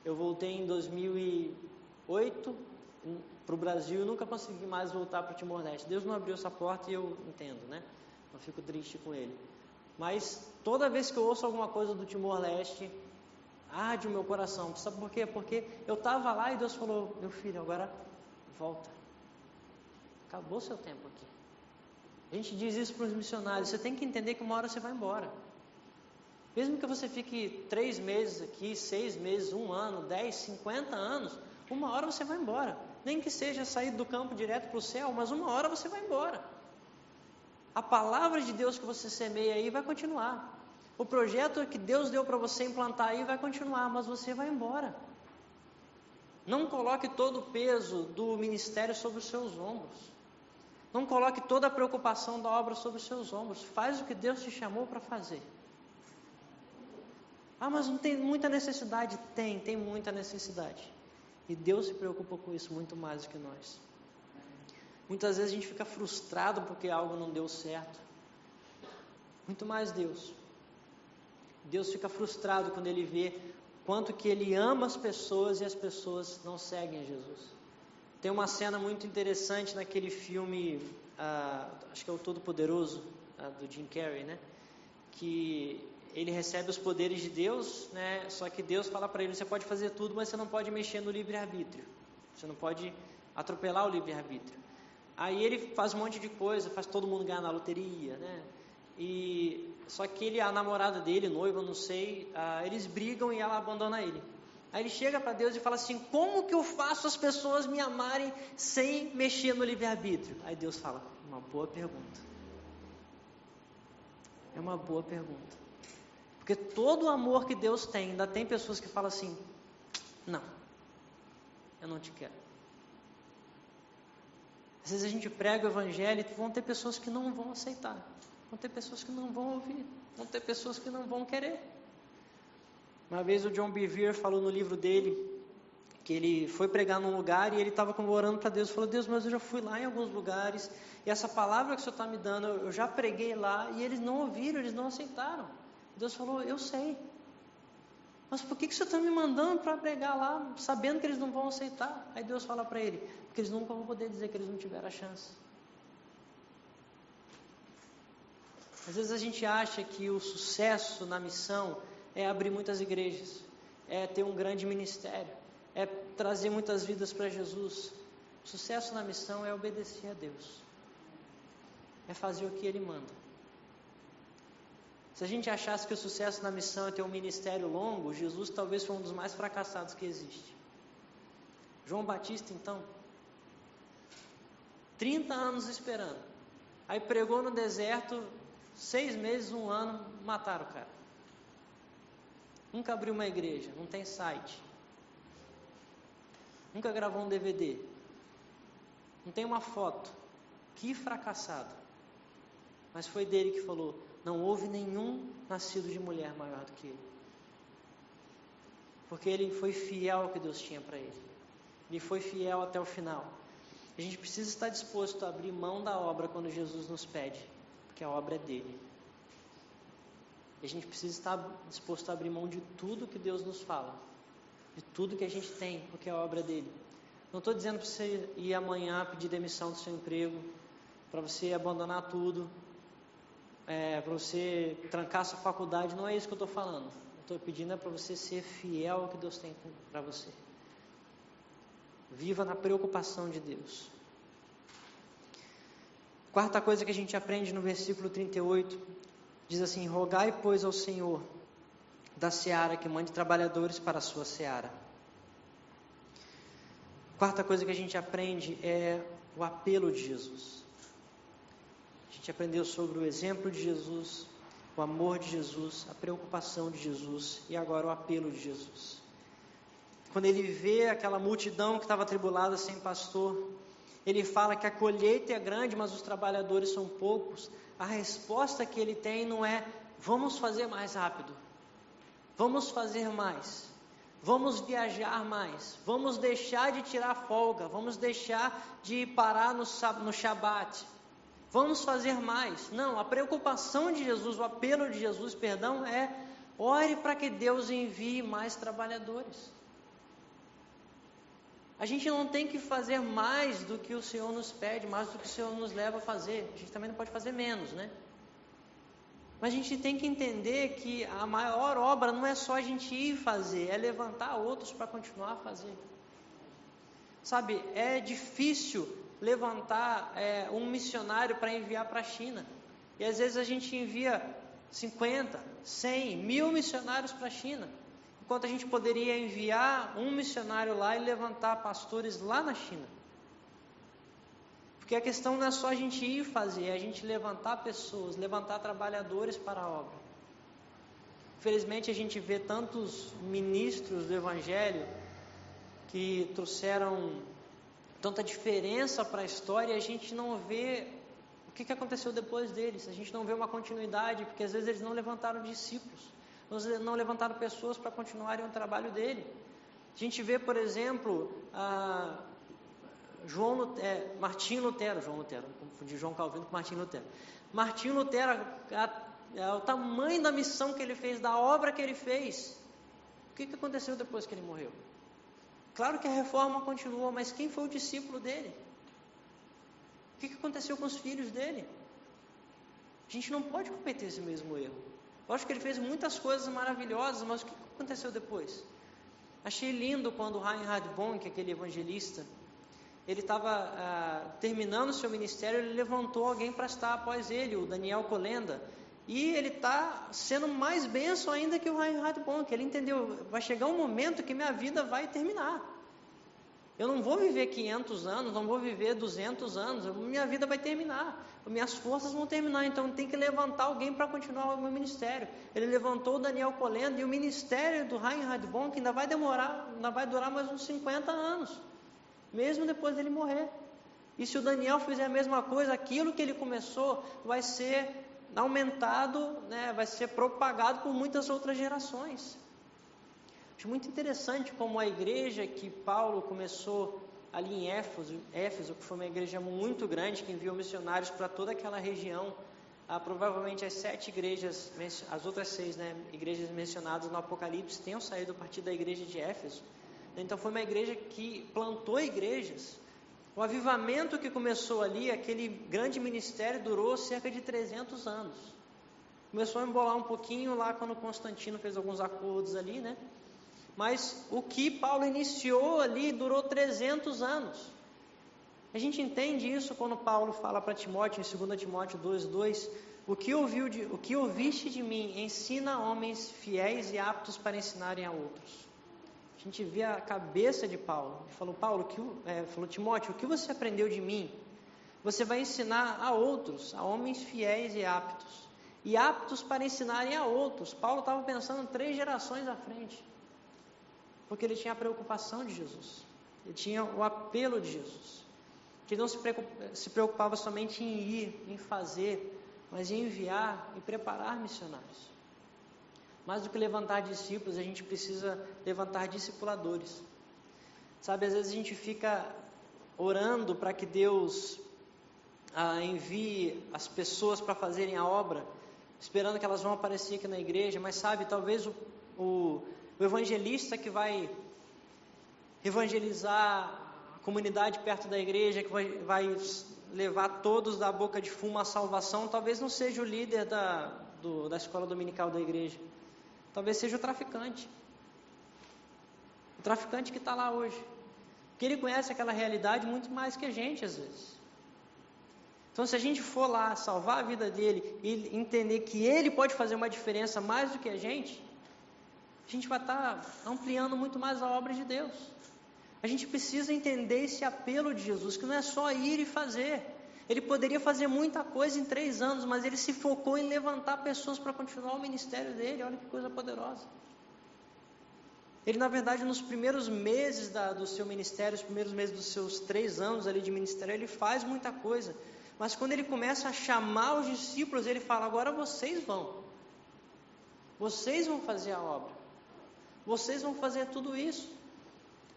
S2: Eu voltei em 2008 para o Brasil e nunca consegui mais voltar para o Timor-Leste. Deus não abriu essa porta e eu entendo, né? Eu fico triste com ele. Mas toda vez que eu ouço alguma coisa do Timor-Leste, arde o meu coração. Sabe por quê? Porque eu estava lá e Deus falou: Meu filho, agora volta. Acabou seu tempo aqui. A gente diz isso para os missionários: você tem que entender que uma hora você vai embora. Mesmo que você fique três meses aqui, seis meses, um ano, dez, cinquenta anos, uma hora você vai embora. Nem que seja sair do campo direto para o céu, mas uma hora você vai embora. A palavra de Deus que você semeia aí vai continuar. O projeto que Deus deu para você implantar aí vai continuar, mas você vai embora. Não coloque todo o peso do ministério sobre os seus ombros. Não coloque toda a preocupação da obra sobre os seus ombros. Faz o que Deus te chamou para fazer. Ah, mas não tem muita necessidade? Tem, tem muita necessidade. E Deus se preocupa com isso muito mais do que nós. Muitas vezes a gente fica frustrado porque algo não deu certo. Muito mais Deus. Deus fica frustrado quando ele vê quanto que ele ama as pessoas e as pessoas não seguem a Jesus. Tem uma cena muito interessante naquele filme, ah, acho que é o Todo Poderoso, ah, do Jim Carrey, né? Que ele recebe os poderes de Deus, né? Só que Deus fala para ele: você pode fazer tudo, mas você não pode mexer no livre-arbítrio. Você não pode atropelar o livre-arbítrio. Aí ele faz um monte de coisa, faz todo mundo ganhar na loteria, né? E só que ele, a namorada dele, noiva, não sei, ah, eles brigam e ela abandona ele. Aí ele chega para Deus e fala assim: Como que eu faço as pessoas me amarem sem mexer no livre-arbítrio? Aí Deus fala: Uma boa pergunta. É uma boa pergunta. Porque todo o amor que Deus tem, ainda tem pessoas que falam assim: não, eu não te quero. Às vezes a gente prega o evangelho e vão ter pessoas que não vão aceitar, vão ter pessoas que não vão ouvir, vão ter pessoas que não vão querer. Uma vez o John Bevere falou no livro dele que ele foi pregar num lugar e ele estava orando para Deus, falou, Deus, mas eu já fui lá em alguns lugares, e essa palavra que o Senhor está me dando, eu já preguei lá, e eles não ouviram, eles não aceitaram. Deus falou: Eu sei. Mas por que, que você está me mandando para pregar lá, sabendo que eles não vão aceitar? Aí Deus fala para ele: Porque eles nunca vão poder dizer que eles não tiveram a chance. Às vezes a gente acha que o sucesso na missão é abrir muitas igrejas, é ter um grande ministério, é trazer muitas vidas para Jesus. O sucesso na missão é obedecer a Deus, é fazer o que Ele manda. Se a gente achasse que o sucesso na missão é ter um ministério longo, Jesus talvez foi um dos mais fracassados que existe. João Batista, então, 30 anos esperando. Aí pregou no deserto, seis meses, um ano, mataram o cara. Nunca abriu uma igreja, não tem site. Nunca gravou um DVD. Não tem uma foto. Que fracassado. Mas foi dele que falou: não houve nenhum nascido de mulher maior do que ele. Porque ele foi fiel ao que Deus tinha para ele. Ele foi fiel até o final. A gente precisa estar disposto a abrir mão da obra quando Jesus nos pede, porque a obra é dele. A gente precisa estar disposto a abrir mão de tudo que Deus nos fala, de tudo que a gente tem, porque a obra é dele. Não estou dizendo para você ir amanhã pedir demissão do seu emprego, para você abandonar tudo, é, para você trancar sua faculdade, não é isso que eu estou falando. Estou pedindo é para você ser fiel ao que Deus tem para você. Viva na preocupação de Deus. Quarta coisa que a gente aprende no versículo 38 diz assim: Rogai, pois, ao Senhor da seara que mande trabalhadores para a sua seara. Quarta coisa que a gente aprende é o apelo de Jesus. A gente aprendeu sobre o exemplo de Jesus, o amor de Jesus, a preocupação de Jesus e agora o apelo de Jesus. Quando ele vê aquela multidão que estava atribulada sem pastor, ele fala que a colheita é grande, mas os trabalhadores são poucos. A resposta que ele tem não é vamos fazer mais rápido, vamos fazer mais, vamos viajar mais, vamos deixar de tirar folga, vamos deixar de parar no, no Shabat, vamos fazer mais. Não, a preocupação de Jesus, o apelo de Jesus, perdão, é ore para que Deus envie mais trabalhadores. A gente não tem que fazer mais do que o Senhor nos pede, mais do que o Senhor nos leva a fazer. A gente também não pode fazer menos, né? Mas a gente tem que entender que a maior obra não é só a gente ir fazer, é levantar outros para continuar a fazer. Sabe, é difícil levantar é, um missionário para enviar para a China. E às vezes a gente envia 50, 100, mil missionários para a China. Enquanto a gente poderia enviar um missionário lá e levantar pastores lá na China. Porque a questão não é só a gente ir fazer, é a gente levantar pessoas, levantar trabalhadores para a obra. Infelizmente a gente vê tantos ministros do Evangelho que trouxeram tanta diferença para a história e a gente não vê o que, que aconteceu depois deles. A gente não vê uma continuidade, porque às vezes eles não levantaram discípulos não levantaram pessoas para continuarem o trabalho dele. A gente vê, por exemplo, a João é, Martim Lutero, João Lutero, confundi João Calvino com Martim Lutero. Martim Lutero, a, a, o tamanho da missão que ele fez, da obra que ele fez. O que, que aconteceu depois que ele morreu? Claro que a reforma continuou, mas quem foi o discípulo dele? O que, aconteceu com os filhos dele? A gente não pode cometer esse mesmo erro. Eu acho que ele fez muitas coisas maravilhosas, mas o que aconteceu depois? Achei lindo quando Reinhard Bonk, aquele evangelista, ele estava ah, terminando seu ministério, ele levantou alguém para estar após ele, o Daniel Colenda, e ele está sendo mais benção ainda que o Reinhard Bonk. Ele entendeu, vai chegar um momento que minha vida vai terminar. Eu não vou viver 500 anos, não vou viver 200 anos, minha vida vai terminar, minhas forças vão terminar, então tem que levantar alguém para continuar o meu ministério. Ele levantou o Daniel Colendo e o ministério do Reinhard Bonk ainda vai demorar, ainda vai durar mais uns 50 anos, mesmo depois dele morrer. E se o Daniel fizer a mesma coisa, aquilo que ele começou vai ser aumentado, né, vai ser propagado por muitas outras gerações. Acho muito interessante como a igreja que Paulo começou ali em Éfeso, Éfeso, que foi uma igreja muito grande, que enviou missionários para toda aquela região, ah, provavelmente as sete igrejas, as outras seis né, igrejas mencionadas no Apocalipse tenham saído a partir da igreja de Éfeso. Então foi uma igreja que plantou igrejas. O avivamento que começou ali, aquele grande ministério, durou cerca de 300 anos. Começou a embolar um pouquinho lá quando Constantino fez alguns acordos ali, né? Mas o que Paulo iniciou ali durou 300 anos. A gente entende isso quando Paulo fala para Timóteo, em 2 Timóteo 2,2: o, que ouviu de, o que ouviste de mim, ensina homens fiéis e aptos para ensinarem a outros. A gente vê a cabeça de Paulo. Ele falou, Paulo, que, é, falou, Timóteo, o que você aprendeu de mim? Você vai ensinar a outros, a homens fiéis e aptos. E aptos para ensinarem a outros. Paulo estava pensando três gerações à frente. Porque ele tinha a preocupação de Jesus, ele tinha o apelo de Jesus, que não se preocupava somente em ir, em fazer, mas em enviar e preparar missionários. Mais do que levantar discípulos, a gente precisa levantar discipuladores. Sabe, às vezes a gente fica orando para que Deus ah, envie as pessoas para fazerem a obra, esperando que elas vão aparecer aqui na igreja, mas sabe, talvez o, o o evangelista que vai evangelizar a comunidade perto da igreja, que vai, vai levar todos da boca de fumo à salvação, talvez não seja o líder da, do, da escola dominical da igreja. Talvez seja o traficante. O traficante que está lá hoje. Porque ele conhece aquela realidade muito mais que a gente, às vezes. Então, se a gente for lá salvar a vida dele e entender que ele pode fazer uma diferença mais do que a gente, a gente vai estar ampliando muito mais a obra de Deus. A gente precisa entender esse apelo de Jesus, que não é só ir e fazer. Ele poderia fazer muita coisa em três anos, mas ele se focou em levantar pessoas para continuar o ministério dele. Olha que coisa poderosa. Ele, na verdade, nos primeiros meses da, do seu ministério, os primeiros meses dos seus três anos ali de ministério, ele faz muita coisa. Mas quando ele começa a chamar os discípulos, ele fala: agora vocês vão. Vocês vão fazer a obra. Vocês vão fazer tudo isso.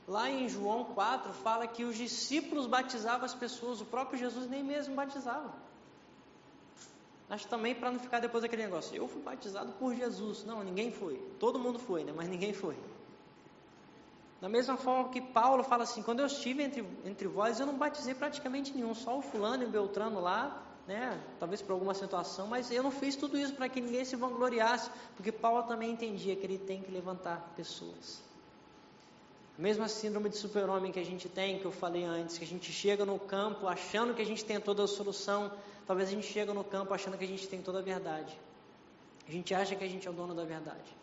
S2: Lá em João 4 fala que os discípulos batizavam as pessoas, o próprio Jesus nem mesmo batizava. Acho também para não ficar depois aquele negócio, eu fui batizado por Jesus. Não, ninguém foi. Todo mundo foi, né? mas ninguém foi. Da mesma forma que Paulo fala assim, quando eu estive entre, entre vós, eu não batizei praticamente nenhum, só o fulano e o Beltrano lá, né? Talvez por alguma situação, mas eu não fiz tudo isso para que ninguém se vangloriasse, porque Paulo também entendia que ele tem que levantar pessoas. Mesmo a síndrome de super-homem que a gente tem, que eu falei antes, que a gente chega no campo achando que a gente tem toda a solução, talvez a gente chega no campo achando que a gente tem toda a verdade. A gente acha que a gente é o dono da verdade.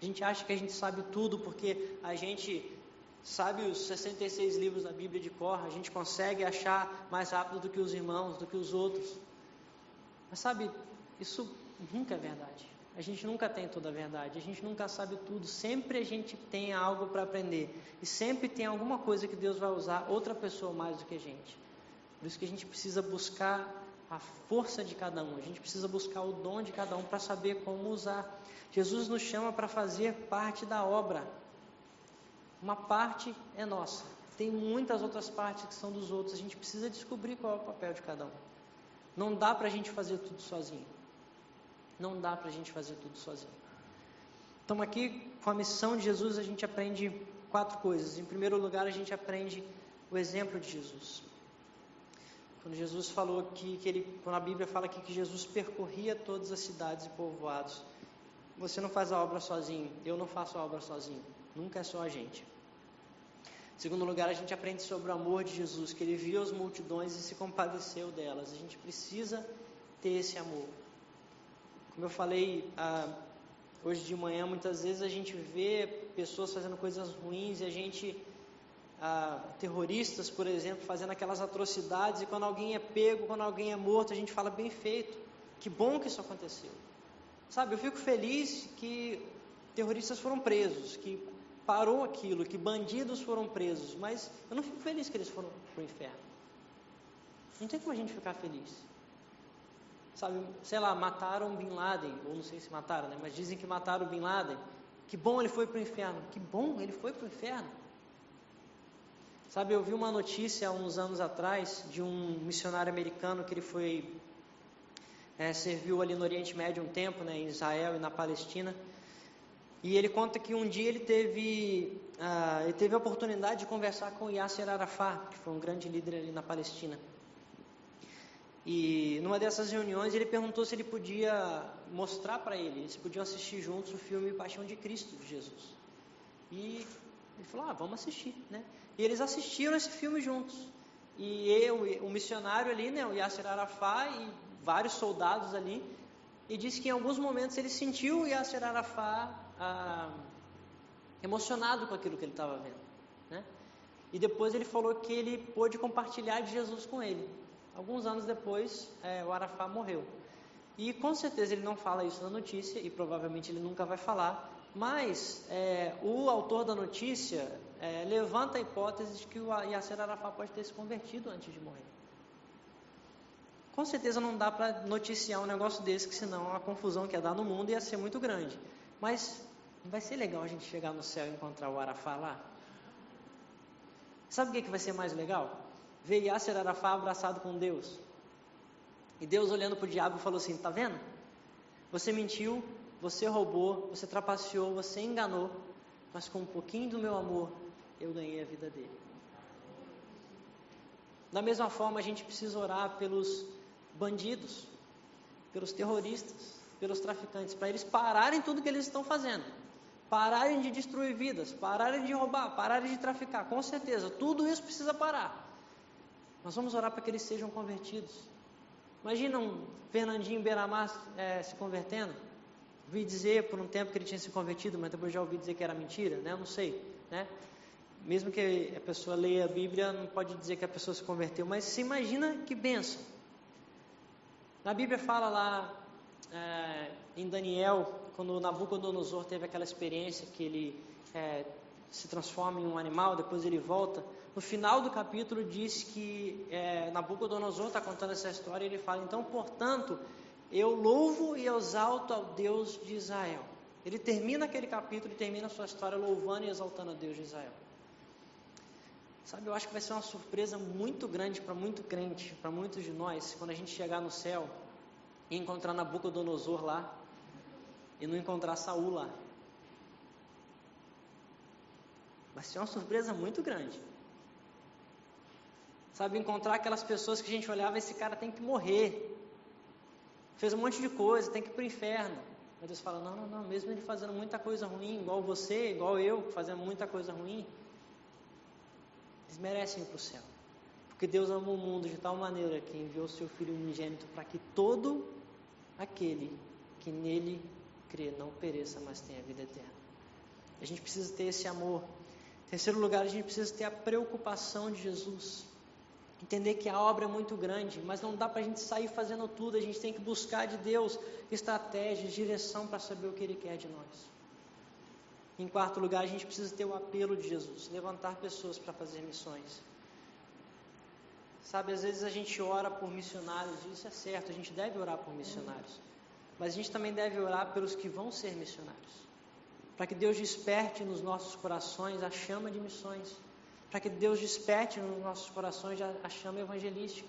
S2: A gente acha que a gente sabe tudo porque a gente sabe os 66 livros da Bíblia de cor, a gente consegue achar mais rápido do que os irmãos, do que os outros. Mas sabe, isso nunca é verdade. A gente nunca tem toda a verdade, a gente nunca sabe tudo, sempre a gente tem algo para aprender e sempre tem alguma coisa que Deus vai usar outra pessoa mais do que a gente. Por isso que a gente precisa buscar a força de cada um, a gente precisa buscar o dom de cada um para saber como usar. Jesus nos chama para fazer parte da obra. Uma parte é nossa, tem muitas outras partes que são dos outros, a gente precisa descobrir qual é o papel de cada um. Não dá para a gente fazer tudo sozinho. Não dá para a gente fazer tudo sozinho. Então, aqui, com a missão de Jesus, a gente aprende quatro coisas. Em primeiro lugar, a gente aprende o exemplo de Jesus. Quando Jesus falou que, que ele, quando a Bíblia fala aqui que Jesus percorria todas as cidades e povoados, você não faz a obra sozinho, eu não faço a obra sozinho, nunca é só a gente. Em segundo lugar, a gente aprende sobre o amor de Jesus, que ele viu as multidões e se compadeceu delas. A gente precisa ter esse amor. Como eu falei ah, hoje de manhã, muitas vezes a gente vê pessoas fazendo coisas ruins e a gente, ah, terroristas, por exemplo, fazendo aquelas atrocidades e quando alguém é pego, quando alguém é morto, a gente fala bem feito. Que bom que isso aconteceu. Sabe, eu fico feliz que terroristas foram presos, que parou aquilo, que bandidos foram presos, mas eu não fico feliz que eles foram para o inferno. Não tem como a gente ficar feliz. Sabe, sei lá, mataram Bin Laden, ou não sei se mataram, né? Mas dizem que mataram Bin Laden. Que bom ele foi para o inferno. Que bom ele foi para o inferno. Sabe, eu vi uma notícia há uns anos atrás de um missionário americano que ele foi é, serviu ali no Oriente Médio um tempo, né, em Israel e na Palestina. E ele conta que um dia ele teve, ah, ele teve a oportunidade de conversar com Yasser Arafat, que foi um grande líder ali na Palestina. E numa dessas reuniões ele perguntou se ele podia mostrar para ele, eles podiam assistir juntos o filme Paixão de Cristo de Jesus. E ele falou: "Ah, vamos assistir", né? E eles assistiram esse filme juntos. E eu, o missionário ali, né, o Yasser Arafat e vários soldados ali, e disse que em alguns momentos ele sentiu o Yasser Arafat ah, emocionado com aquilo que ele estava vendo, né? E depois ele falou que ele pôde compartilhar de Jesus com ele. Alguns anos depois, é, o Arafat morreu. E com certeza ele não fala isso na notícia, e provavelmente ele nunca vai falar, mas é, o autor da notícia é, levanta a hipótese de que o Yasser Arafat pode ter se convertido antes de morrer. Com certeza não dá para noticiar um negócio desse, que senão a confusão que ia dar no mundo ia ser muito grande. Mas vai ser legal a gente chegar no céu e encontrar o Arafat lá? Sabe o que, que vai ser mais legal? Ver Yasser Arafat abraçado com Deus. E Deus olhando para o diabo falou assim: Está vendo? Você mentiu, você roubou, você trapaceou, você enganou, mas com um pouquinho do meu amor eu ganhei a vida dele. Da mesma forma, a gente precisa orar pelos bandidos, pelos terroristas, pelos traficantes, para eles pararem tudo que eles estão fazendo, pararem de destruir vidas, pararem de roubar, pararem de traficar, com certeza, tudo isso precisa parar. Nós vamos orar para que eles sejam convertidos. Imagina um Fernandinho Beiramar é, se convertendo. Ouvi dizer por um tempo que ele tinha se convertido, mas depois já ouvi dizer que era mentira, né? Eu não sei, né? Mesmo que a pessoa leia a Bíblia, não pode dizer que a pessoa se converteu, mas se imagina que benção. Na Bíblia fala lá é, em Daniel, quando Nabucodonosor teve aquela experiência que ele é, se transforma em um animal, depois ele volta. No final do capítulo diz que é, Nabucodonosor está contando essa história e ele fala: então, portanto, eu louvo e exalto ao Deus de Israel. Ele termina aquele capítulo e termina a sua história louvando e exaltando a Deus de Israel. Sabe, eu acho que vai ser uma surpresa muito grande para muito crente, para muitos de nós, quando a gente chegar no céu e encontrar Nabucodonosor lá e não encontrar Saul lá. Vai ser uma surpresa muito grande. Sabe, encontrar aquelas pessoas que a gente olhava, esse cara tem que morrer. Fez um monte de coisa, tem que ir para o inferno. Mas Deus fala, não, não, não, mesmo ele fazendo muita coisa ruim, igual você, igual eu, fazendo muita coisa ruim, eles merecem ir para o céu. Porque Deus amou o mundo de tal maneira que enviou seu Filho unigênito para que todo aquele que nele crê não pereça, mas tenha vida eterna. A gente precisa ter esse amor. Em terceiro lugar, a gente precisa ter a preocupação de Jesus. Entender que a obra é muito grande, mas não dá para a gente sair fazendo tudo. A gente tem que buscar de Deus estratégias, direção para saber o que Ele quer de nós. Em quarto lugar, a gente precisa ter o apelo de Jesus, levantar pessoas para fazer missões. Sabe, às vezes a gente ora por missionários, isso é certo, a gente deve orar por missionários. Mas a gente também deve orar pelos que vão ser missionários. Para que Deus desperte nos nossos corações a chama de missões. Para que Deus desperte nos nossos corações a chama evangelística.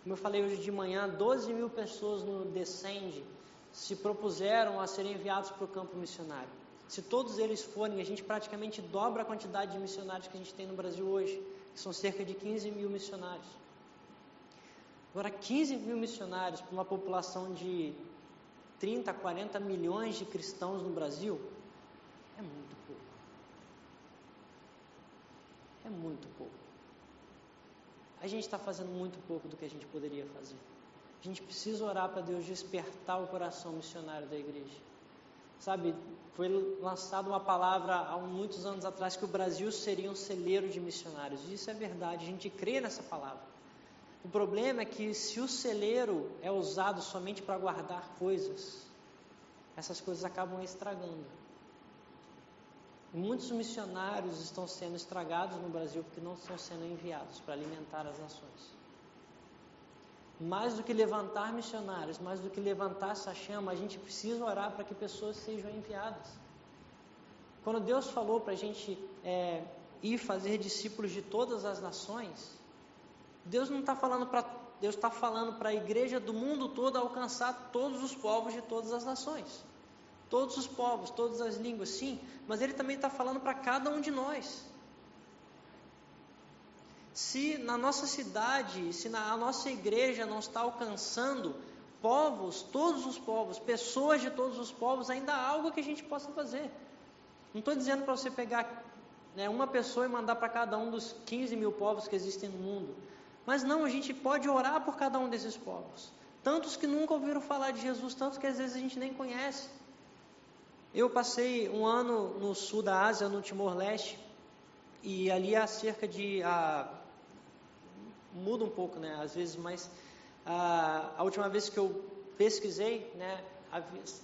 S2: Como eu falei hoje de manhã, 12 mil pessoas no Descende se propuseram a serem enviados para o campo missionário. Se todos eles forem, a gente praticamente dobra a quantidade de missionários que a gente tem no Brasil hoje, que são cerca de 15 mil missionários. Agora, 15 mil missionários para uma população de 30, 40 milhões de cristãos no Brasil é muito pouco. É muito pouco. A gente está fazendo muito pouco do que a gente poderia fazer. A gente precisa orar para Deus despertar o coração missionário da igreja. Sabe, foi lançada uma palavra há muitos anos atrás que o Brasil seria um celeiro de missionários. Isso é verdade, a gente crê nessa palavra. O problema é que se o celeiro é usado somente para guardar coisas, essas coisas acabam estragando. Muitos missionários estão sendo estragados no Brasil porque não estão sendo enviados para alimentar as nações mais do que levantar missionários, mais do que levantar essa chama, a gente precisa orar para que pessoas sejam enviadas. Quando Deus falou para a gente é, ir fazer discípulos de todas as nações, Deus não está falando para Deus está falando para a igreja do mundo todo alcançar todos os povos de todas as nações, todos os povos, todas as línguas, sim, mas Ele também está falando para cada um de nós se na nossa cidade, se na nossa igreja não está alcançando povos, todos os povos, pessoas de todos os povos, ainda há algo que a gente possa fazer. Não estou dizendo para você pegar né, uma pessoa e mandar para cada um dos 15 mil povos que existem no mundo. Mas não, a gente pode orar por cada um desses povos. Tantos que nunca ouviram falar de Jesus, tantos que às vezes a gente nem conhece. Eu passei um ano no sul da Ásia, no Timor-Leste, e ali há cerca de há muda um pouco, né? Às vezes, mas a, a última vez que eu pesquisei, né?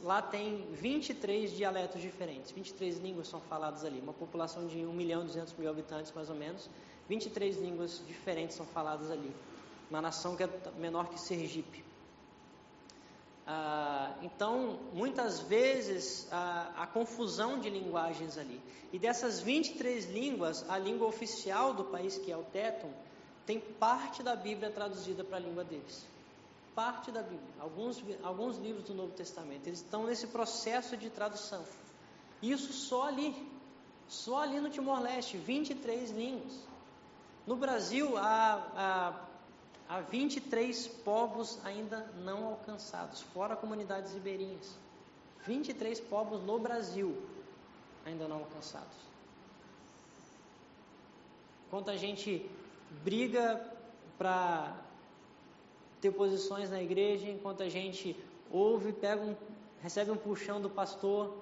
S2: lá tem 23 dialetos diferentes, 23 línguas são faladas ali, uma população de 1 milhão e 200 mil habitantes mais ou menos, 23 línguas diferentes são faladas ali, uma nação que é menor que Sergipe. Ah, então, muitas vezes, a, a confusão de linguagens ali. E dessas 23 línguas, a língua oficial do país, que é o Tetum, tem parte da Bíblia traduzida para a língua deles. Parte da Bíblia. Alguns, alguns livros do Novo Testamento. Eles estão nesse processo de tradução. Isso só ali. Só ali no Timor-Leste, 23 línguas. No Brasil, há, há, há 23 povos ainda não alcançados, fora comunidades ribeirinhas. 23 povos no Brasil. ainda não alcançados. Enquanto a gente briga para ter posições na igreja, enquanto a gente ouve, pega um, recebe um puxão do pastor,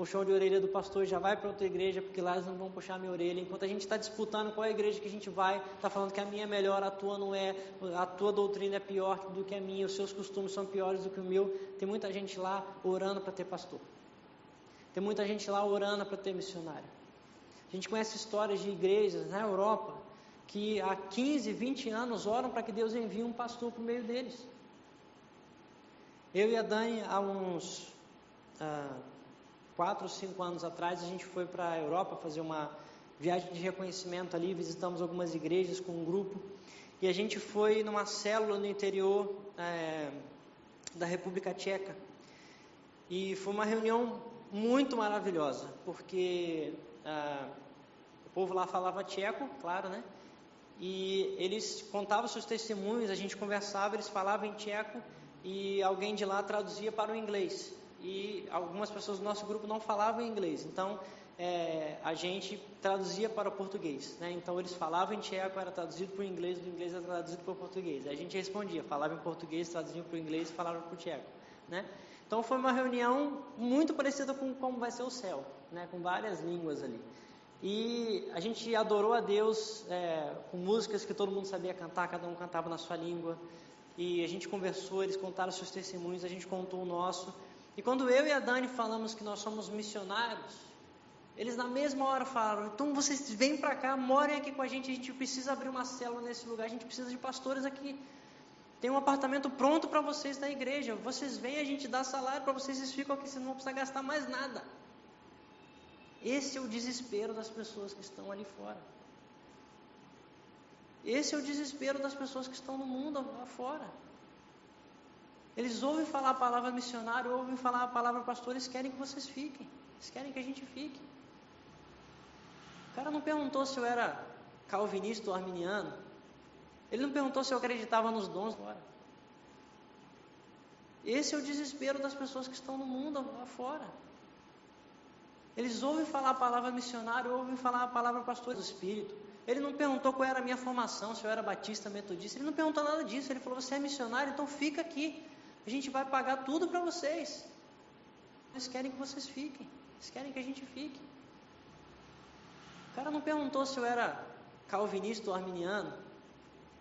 S2: puxão de orelha do pastor, já vai para outra igreja, porque lá eles não vão puxar minha orelha. Enquanto a gente está disputando qual é a igreja que a gente vai, está falando que a minha é melhor, a tua não é, a tua doutrina é pior do que a minha, os seus costumes são piores do que o meu. Tem muita gente lá orando para ter pastor. Tem muita gente lá orando para ter missionário. A gente conhece histórias de igrejas na Europa que há 15, 20 anos oram para que Deus envie um pastor para o meio deles. Eu e a Dani, há uns ah, 4 ou 5 anos atrás, a gente foi para a Europa fazer uma viagem de reconhecimento ali, visitamos algumas igrejas com um grupo, e a gente foi numa célula no interior é, da República Tcheca. E foi uma reunião muito maravilhosa, porque ah, o povo lá falava tcheco, claro, né? e eles contavam seus testemunhos, a gente conversava, eles falavam em tcheco e alguém de lá traduzia para o inglês. E algumas pessoas do nosso grupo não falavam inglês, então é, a gente traduzia para o português. Né? Então eles falavam em tcheco, era traduzido para o inglês, do inglês era traduzido para o português. A gente respondia, falava em português, traduzia para o inglês falava para o tcheco. Né? Então foi uma reunião muito parecida com como vai ser o céu, né? com várias línguas ali. E a gente adorou a Deus é, com músicas que todo mundo sabia cantar, cada um cantava na sua língua. E a gente conversou, eles contaram seus testemunhos, a gente contou o nosso. E quando eu e a Dani falamos que nós somos missionários, eles na mesma hora falaram: então vocês vêm para cá, morem aqui com a gente, a gente precisa abrir uma célula nesse lugar, a gente precisa de pastores aqui. Tem um apartamento pronto para vocês na igreja. Vocês vêm, a gente dá salário para vocês, vocês ficam aqui, vocês não vão precisar gastar mais nada. Esse é o desespero das pessoas que estão ali fora. Esse é o desespero das pessoas que estão no mundo lá fora. Eles ouvem falar a palavra missionário, ouvem falar a palavra pastor, eles querem que vocês fiquem. Eles querem que a gente fique. O cara não perguntou se eu era calvinista ou arminiano. Ele não perguntou se eu acreditava nos dons agora. Esse é o desespero das pessoas que estão no mundo lá fora. Eles ouvem falar a palavra missionário, ouvem falar a palavra pastor do Espírito. Ele não perguntou qual era a minha formação, se eu era batista, metodista. Ele não perguntou nada disso. Ele falou: Você é missionário, então fica aqui. A gente vai pagar tudo para vocês. Eles querem que vocês fiquem. Eles querem que a gente fique. O cara não perguntou se eu era calvinista ou arminiano.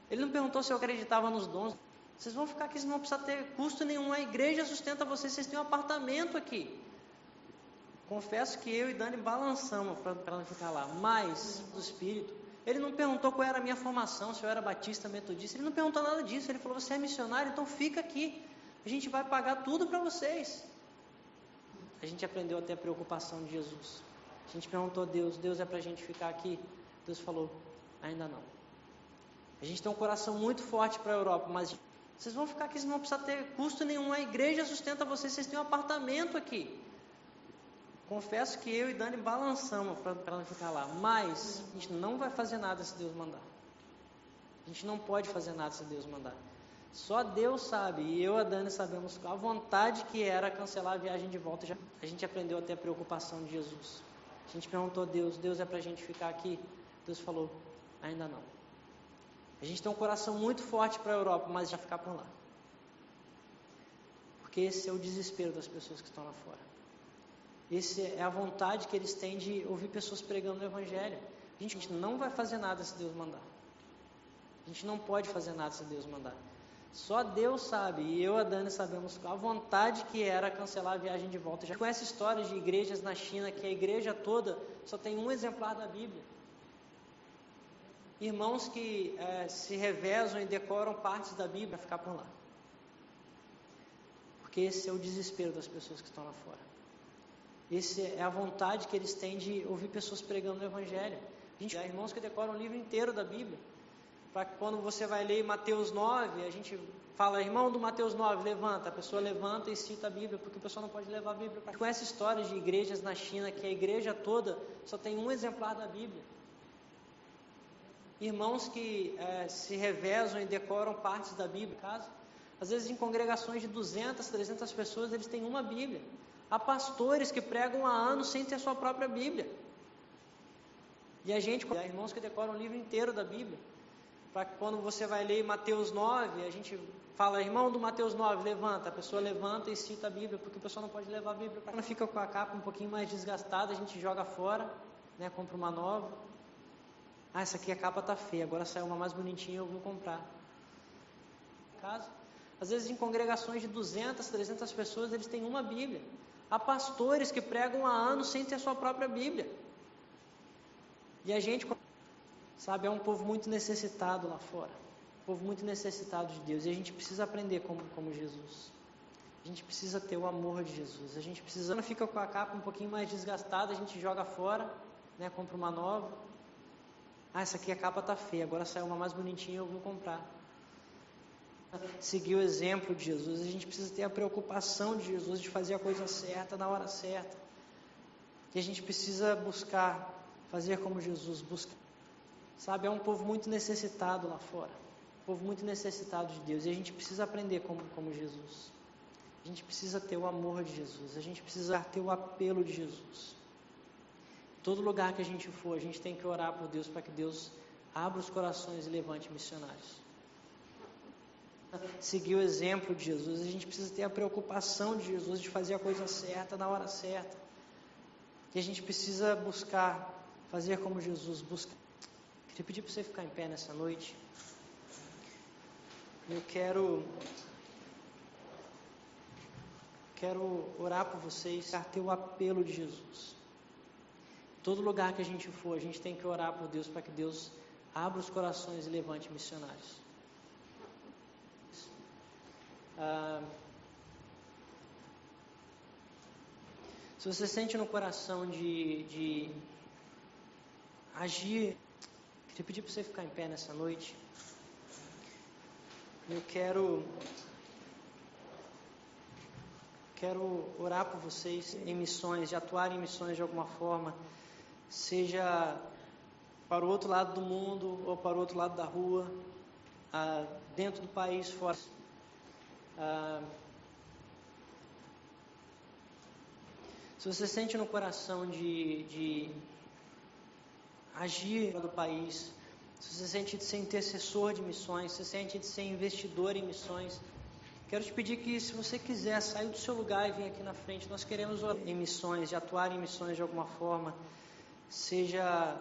S2: Ele não perguntou se eu acreditava nos dons. Vocês vão ficar aqui, vocês não precisam ter custo nenhum. A igreja sustenta vocês, vocês têm um apartamento aqui. Confesso que eu e Dani balançamos para não ficar lá, mas do Espírito. Ele não perguntou qual era a minha formação, se eu era batista, metodista. Ele não perguntou nada disso. Ele falou: Você é missionário, então fica aqui. A gente vai pagar tudo para vocês. A gente aprendeu até a preocupação de Jesus. A gente perguntou a Deus: Deus é para a gente ficar aqui? Deus falou: Ainda não. A gente tem um coração muito forte para a Europa, mas vocês vão ficar aqui, vocês não precisam ter custo nenhum. A igreja sustenta vocês, vocês têm um apartamento aqui. Confesso que eu e Dani balançamos para não ficar lá, mas a gente não vai fazer nada se Deus mandar. A gente não pode fazer nada se Deus mandar. Só Deus sabe, e eu e a Dani sabemos a vontade que era cancelar a viagem de volta. Já, a gente aprendeu até a preocupação de Jesus. A gente perguntou a Deus: Deus é para a gente ficar aqui? Deus falou: ainda não. A gente tem um coração muito forte para a Europa, mas já ficar por lá. Porque esse é o desespero das pessoas que estão lá fora. Essa é a vontade que eles têm de ouvir pessoas pregando o Evangelho. A gente, a gente não vai fazer nada se Deus mandar. A gente não pode fazer nada se Deus mandar. Só Deus sabe, e eu e a Dani sabemos a vontade que era cancelar a viagem de volta. Já conhece histórias de igrejas na China que a igreja toda só tem um exemplar da Bíblia. Irmãos que é, se revezam e decoram partes da Bíblia para ficar por lá. Porque esse é o desespero das pessoas que estão lá fora. Essa é a vontade que eles têm de ouvir pessoas pregando o Evangelho. A gente, há irmãos que decoram o livro inteiro da Bíblia. Para que quando você vai ler Mateus 9, a gente fala, irmão do Mateus 9, levanta. A pessoa levanta e cita a Bíblia, porque a pessoa não pode levar a Bíblia. Com essa história de igrejas na China, que a igreja toda só tem um exemplar da Bíblia. Irmãos que é, se revezam e decoram partes da Bíblia, caso. Às vezes em congregações de 200, 300 pessoas, eles têm uma Bíblia. Há pastores que pregam há anos sem ter sua própria Bíblia. E a gente, há irmãos que decoram o livro inteiro da Bíblia. Para que quando você vai ler Mateus 9, a gente fala, irmão do Mateus 9, levanta. A pessoa levanta e cita a Bíblia, porque a pessoa não pode levar a Bíblia. Quando fica com a capa um pouquinho mais desgastada, a gente joga fora, né, compra uma nova. Ah, essa aqui a capa tá feia, agora saiu uma mais bonitinha, eu vou comprar. Caso. Às vezes em congregações de 200, 300 pessoas, eles têm uma Bíblia. Há pastores que pregam há anos sem ter sua própria Bíblia. E a gente, sabe, é um povo muito necessitado lá fora. Um povo muito necessitado de Deus. E a gente precisa aprender como, como Jesus. A gente precisa ter o amor de Jesus. A gente precisa. Não fica com a capa um pouquinho mais desgastada, a gente joga fora, né, compra uma nova. Ah, essa aqui a capa tá feia, agora saiu uma mais bonitinha, eu vou comprar. Seguir o exemplo de Jesus, a gente precisa ter a preocupação de Jesus de fazer a coisa certa na hora certa. E a gente precisa buscar fazer como Jesus busca. Sabe, é um povo muito necessitado lá fora. Um povo muito necessitado de Deus. E a gente precisa aprender como, como Jesus. A gente precisa ter o amor de Jesus. A gente precisa ter o apelo de Jesus. Todo lugar que a gente for, a gente tem que orar por Deus para que Deus abra os corações e levante missionários. Seguir o exemplo de Jesus, a gente precisa ter a preocupação de Jesus de fazer a coisa certa na hora certa. E a gente precisa buscar fazer como Jesus busca. Queria pedir para você ficar em pé nessa noite. Eu quero quero orar por vocês, ter o apelo de Jesus. Todo lugar que a gente for, a gente tem que orar por Deus para que Deus abra os corações e levante missionários. Ah, se você sente no coração de, de agir. Queria pedir para você ficar em pé nessa noite. Eu quero quero orar por vocês em missões, de atuar em missões de alguma forma, seja para o outro lado do mundo ou para o outro lado da rua, ah, dentro do país, fora. Ah, se você sente no coração de, de agir do país, se você sente de ser intercessor de missões, se você sente de ser investidor em missões, quero te pedir que, se você quiser sair do seu lugar e vir aqui na frente, nós queremos em missões, de atuar em missões de alguma forma, seja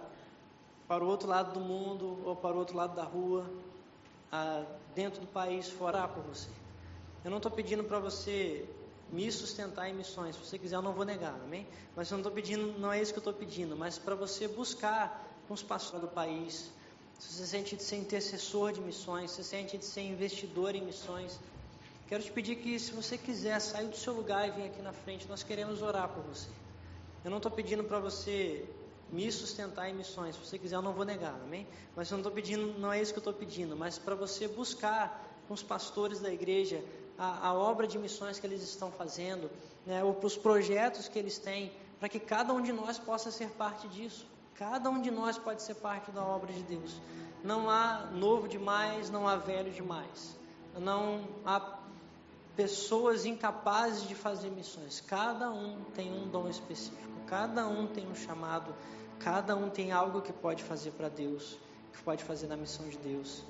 S2: para o outro lado do mundo ou para o outro lado da rua, ah, dentro do país, fora por você. Eu não estou pedindo para você me sustentar em missões. Se você quiser, eu não vou negar, amém? Mas eu não estou pedindo, não é isso que eu estou pedindo, mas para você buscar com os pastores do país. Se você sente de ser intercessor de missões, se você sente de ser investidor em missões, quero te pedir que, se você quiser sair do seu lugar e vir aqui na frente, nós queremos orar por você. Eu não estou pedindo para você me sustentar em missões. Se você quiser, eu não vou negar, amém? Mas eu não estou pedindo, não é isso que eu estou pedindo, mas para você buscar com os pastores da igreja a, a obra de missões que eles estão fazendo, né, ou para os projetos que eles têm, para que cada um de nós possa ser parte disso. Cada um de nós pode ser parte da obra de Deus. Não há novo demais, não há velho demais. Não há pessoas incapazes de fazer missões. Cada um tem um dom específico, cada um tem um chamado, cada um tem algo que pode fazer para Deus, que pode fazer na missão de Deus.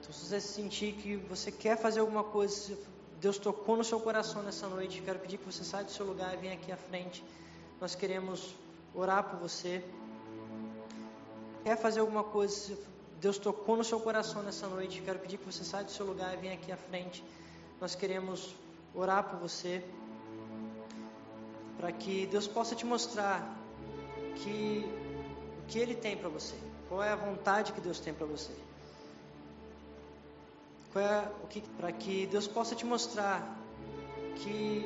S2: Então, se você sentir que você quer fazer alguma coisa, Deus tocou no seu coração nessa noite, quero pedir que você saia do seu lugar e venha aqui à frente. Nós queremos orar por você. Quer fazer alguma coisa, Deus tocou no seu coração nessa noite, quero pedir que você saia do seu lugar e venha aqui à frente. Nós queremos orar por você, para que Deus possa te mostrar que o que Ele tem para você, qual é a vontade que Deus tem para você. É, para que Deus possa te mostrar que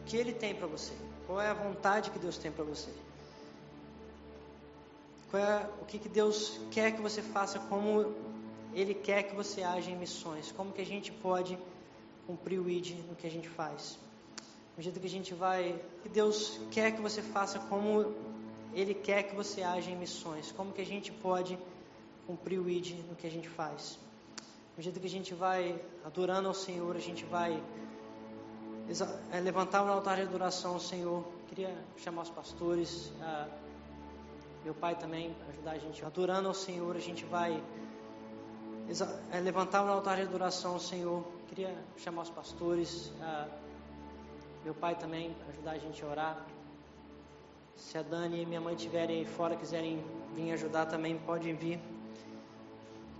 S2: o que Ele tem para você, qual é a vontade que Deus tem para você, é, o que, que Deus quer que você faça, como Ele quer que você age em missões, como que a gente pode cumprir o ID no que a gente faz. No jeito que a gente vai, que Deus quer que você faça, como Ele quer que você age em missões, como que a gente pode cumprir o ID no que a gente faz. No jeito que a gente vai adorando ao Senhor, a gente vai é, levantar no altar de adoração, Senhor. Queria chamar os pastores, ah, meu pai também, ajudar a gente. Adorando ao Senhor, a gente vai é, levantar no altar de adoração, Senhor. Queria chamar os pastores, ah, meu pai também, ajudar a gente a orar. Se a Dani e minha mãe estiverem aí fora, quiserem vir ajudar também, podem vir.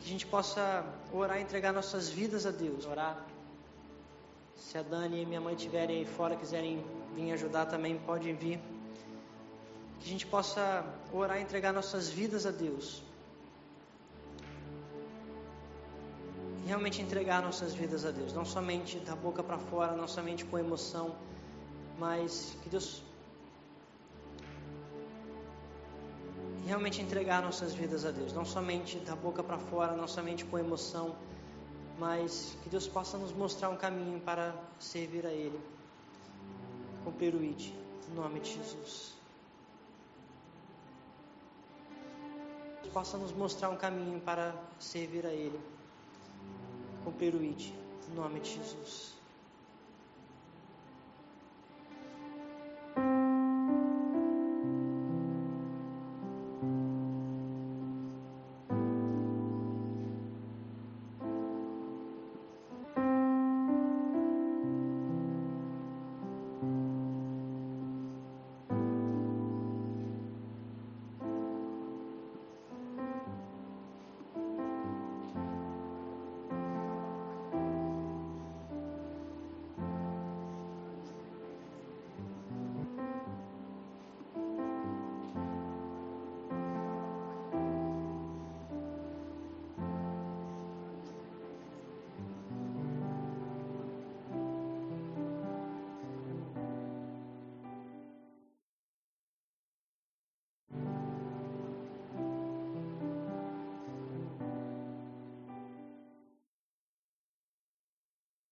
S2: Que a gente possa orar e entregar nossas vidas a Deus. Orar. Se a Dani e minha mãe estiverem aí fora, quiserem vir ajudar também, podem vir. Que a gente possa orar e entregar nossas vidas a Deus. realmente entregar nossas vidas a Deus, não somente da boca para fora, não somente com emoção, mas que Deus realmente entregar nossas vidas a Deus, não somente da boca para fora, não somente com emoção, mas que Deus possa nos mostrar um caminho para servir a Ele, cumprir o ID, em nome de Jesus. Que possa nos mostrar um caminho para servir a Ele, cumprir o ID, em nome de Jesus.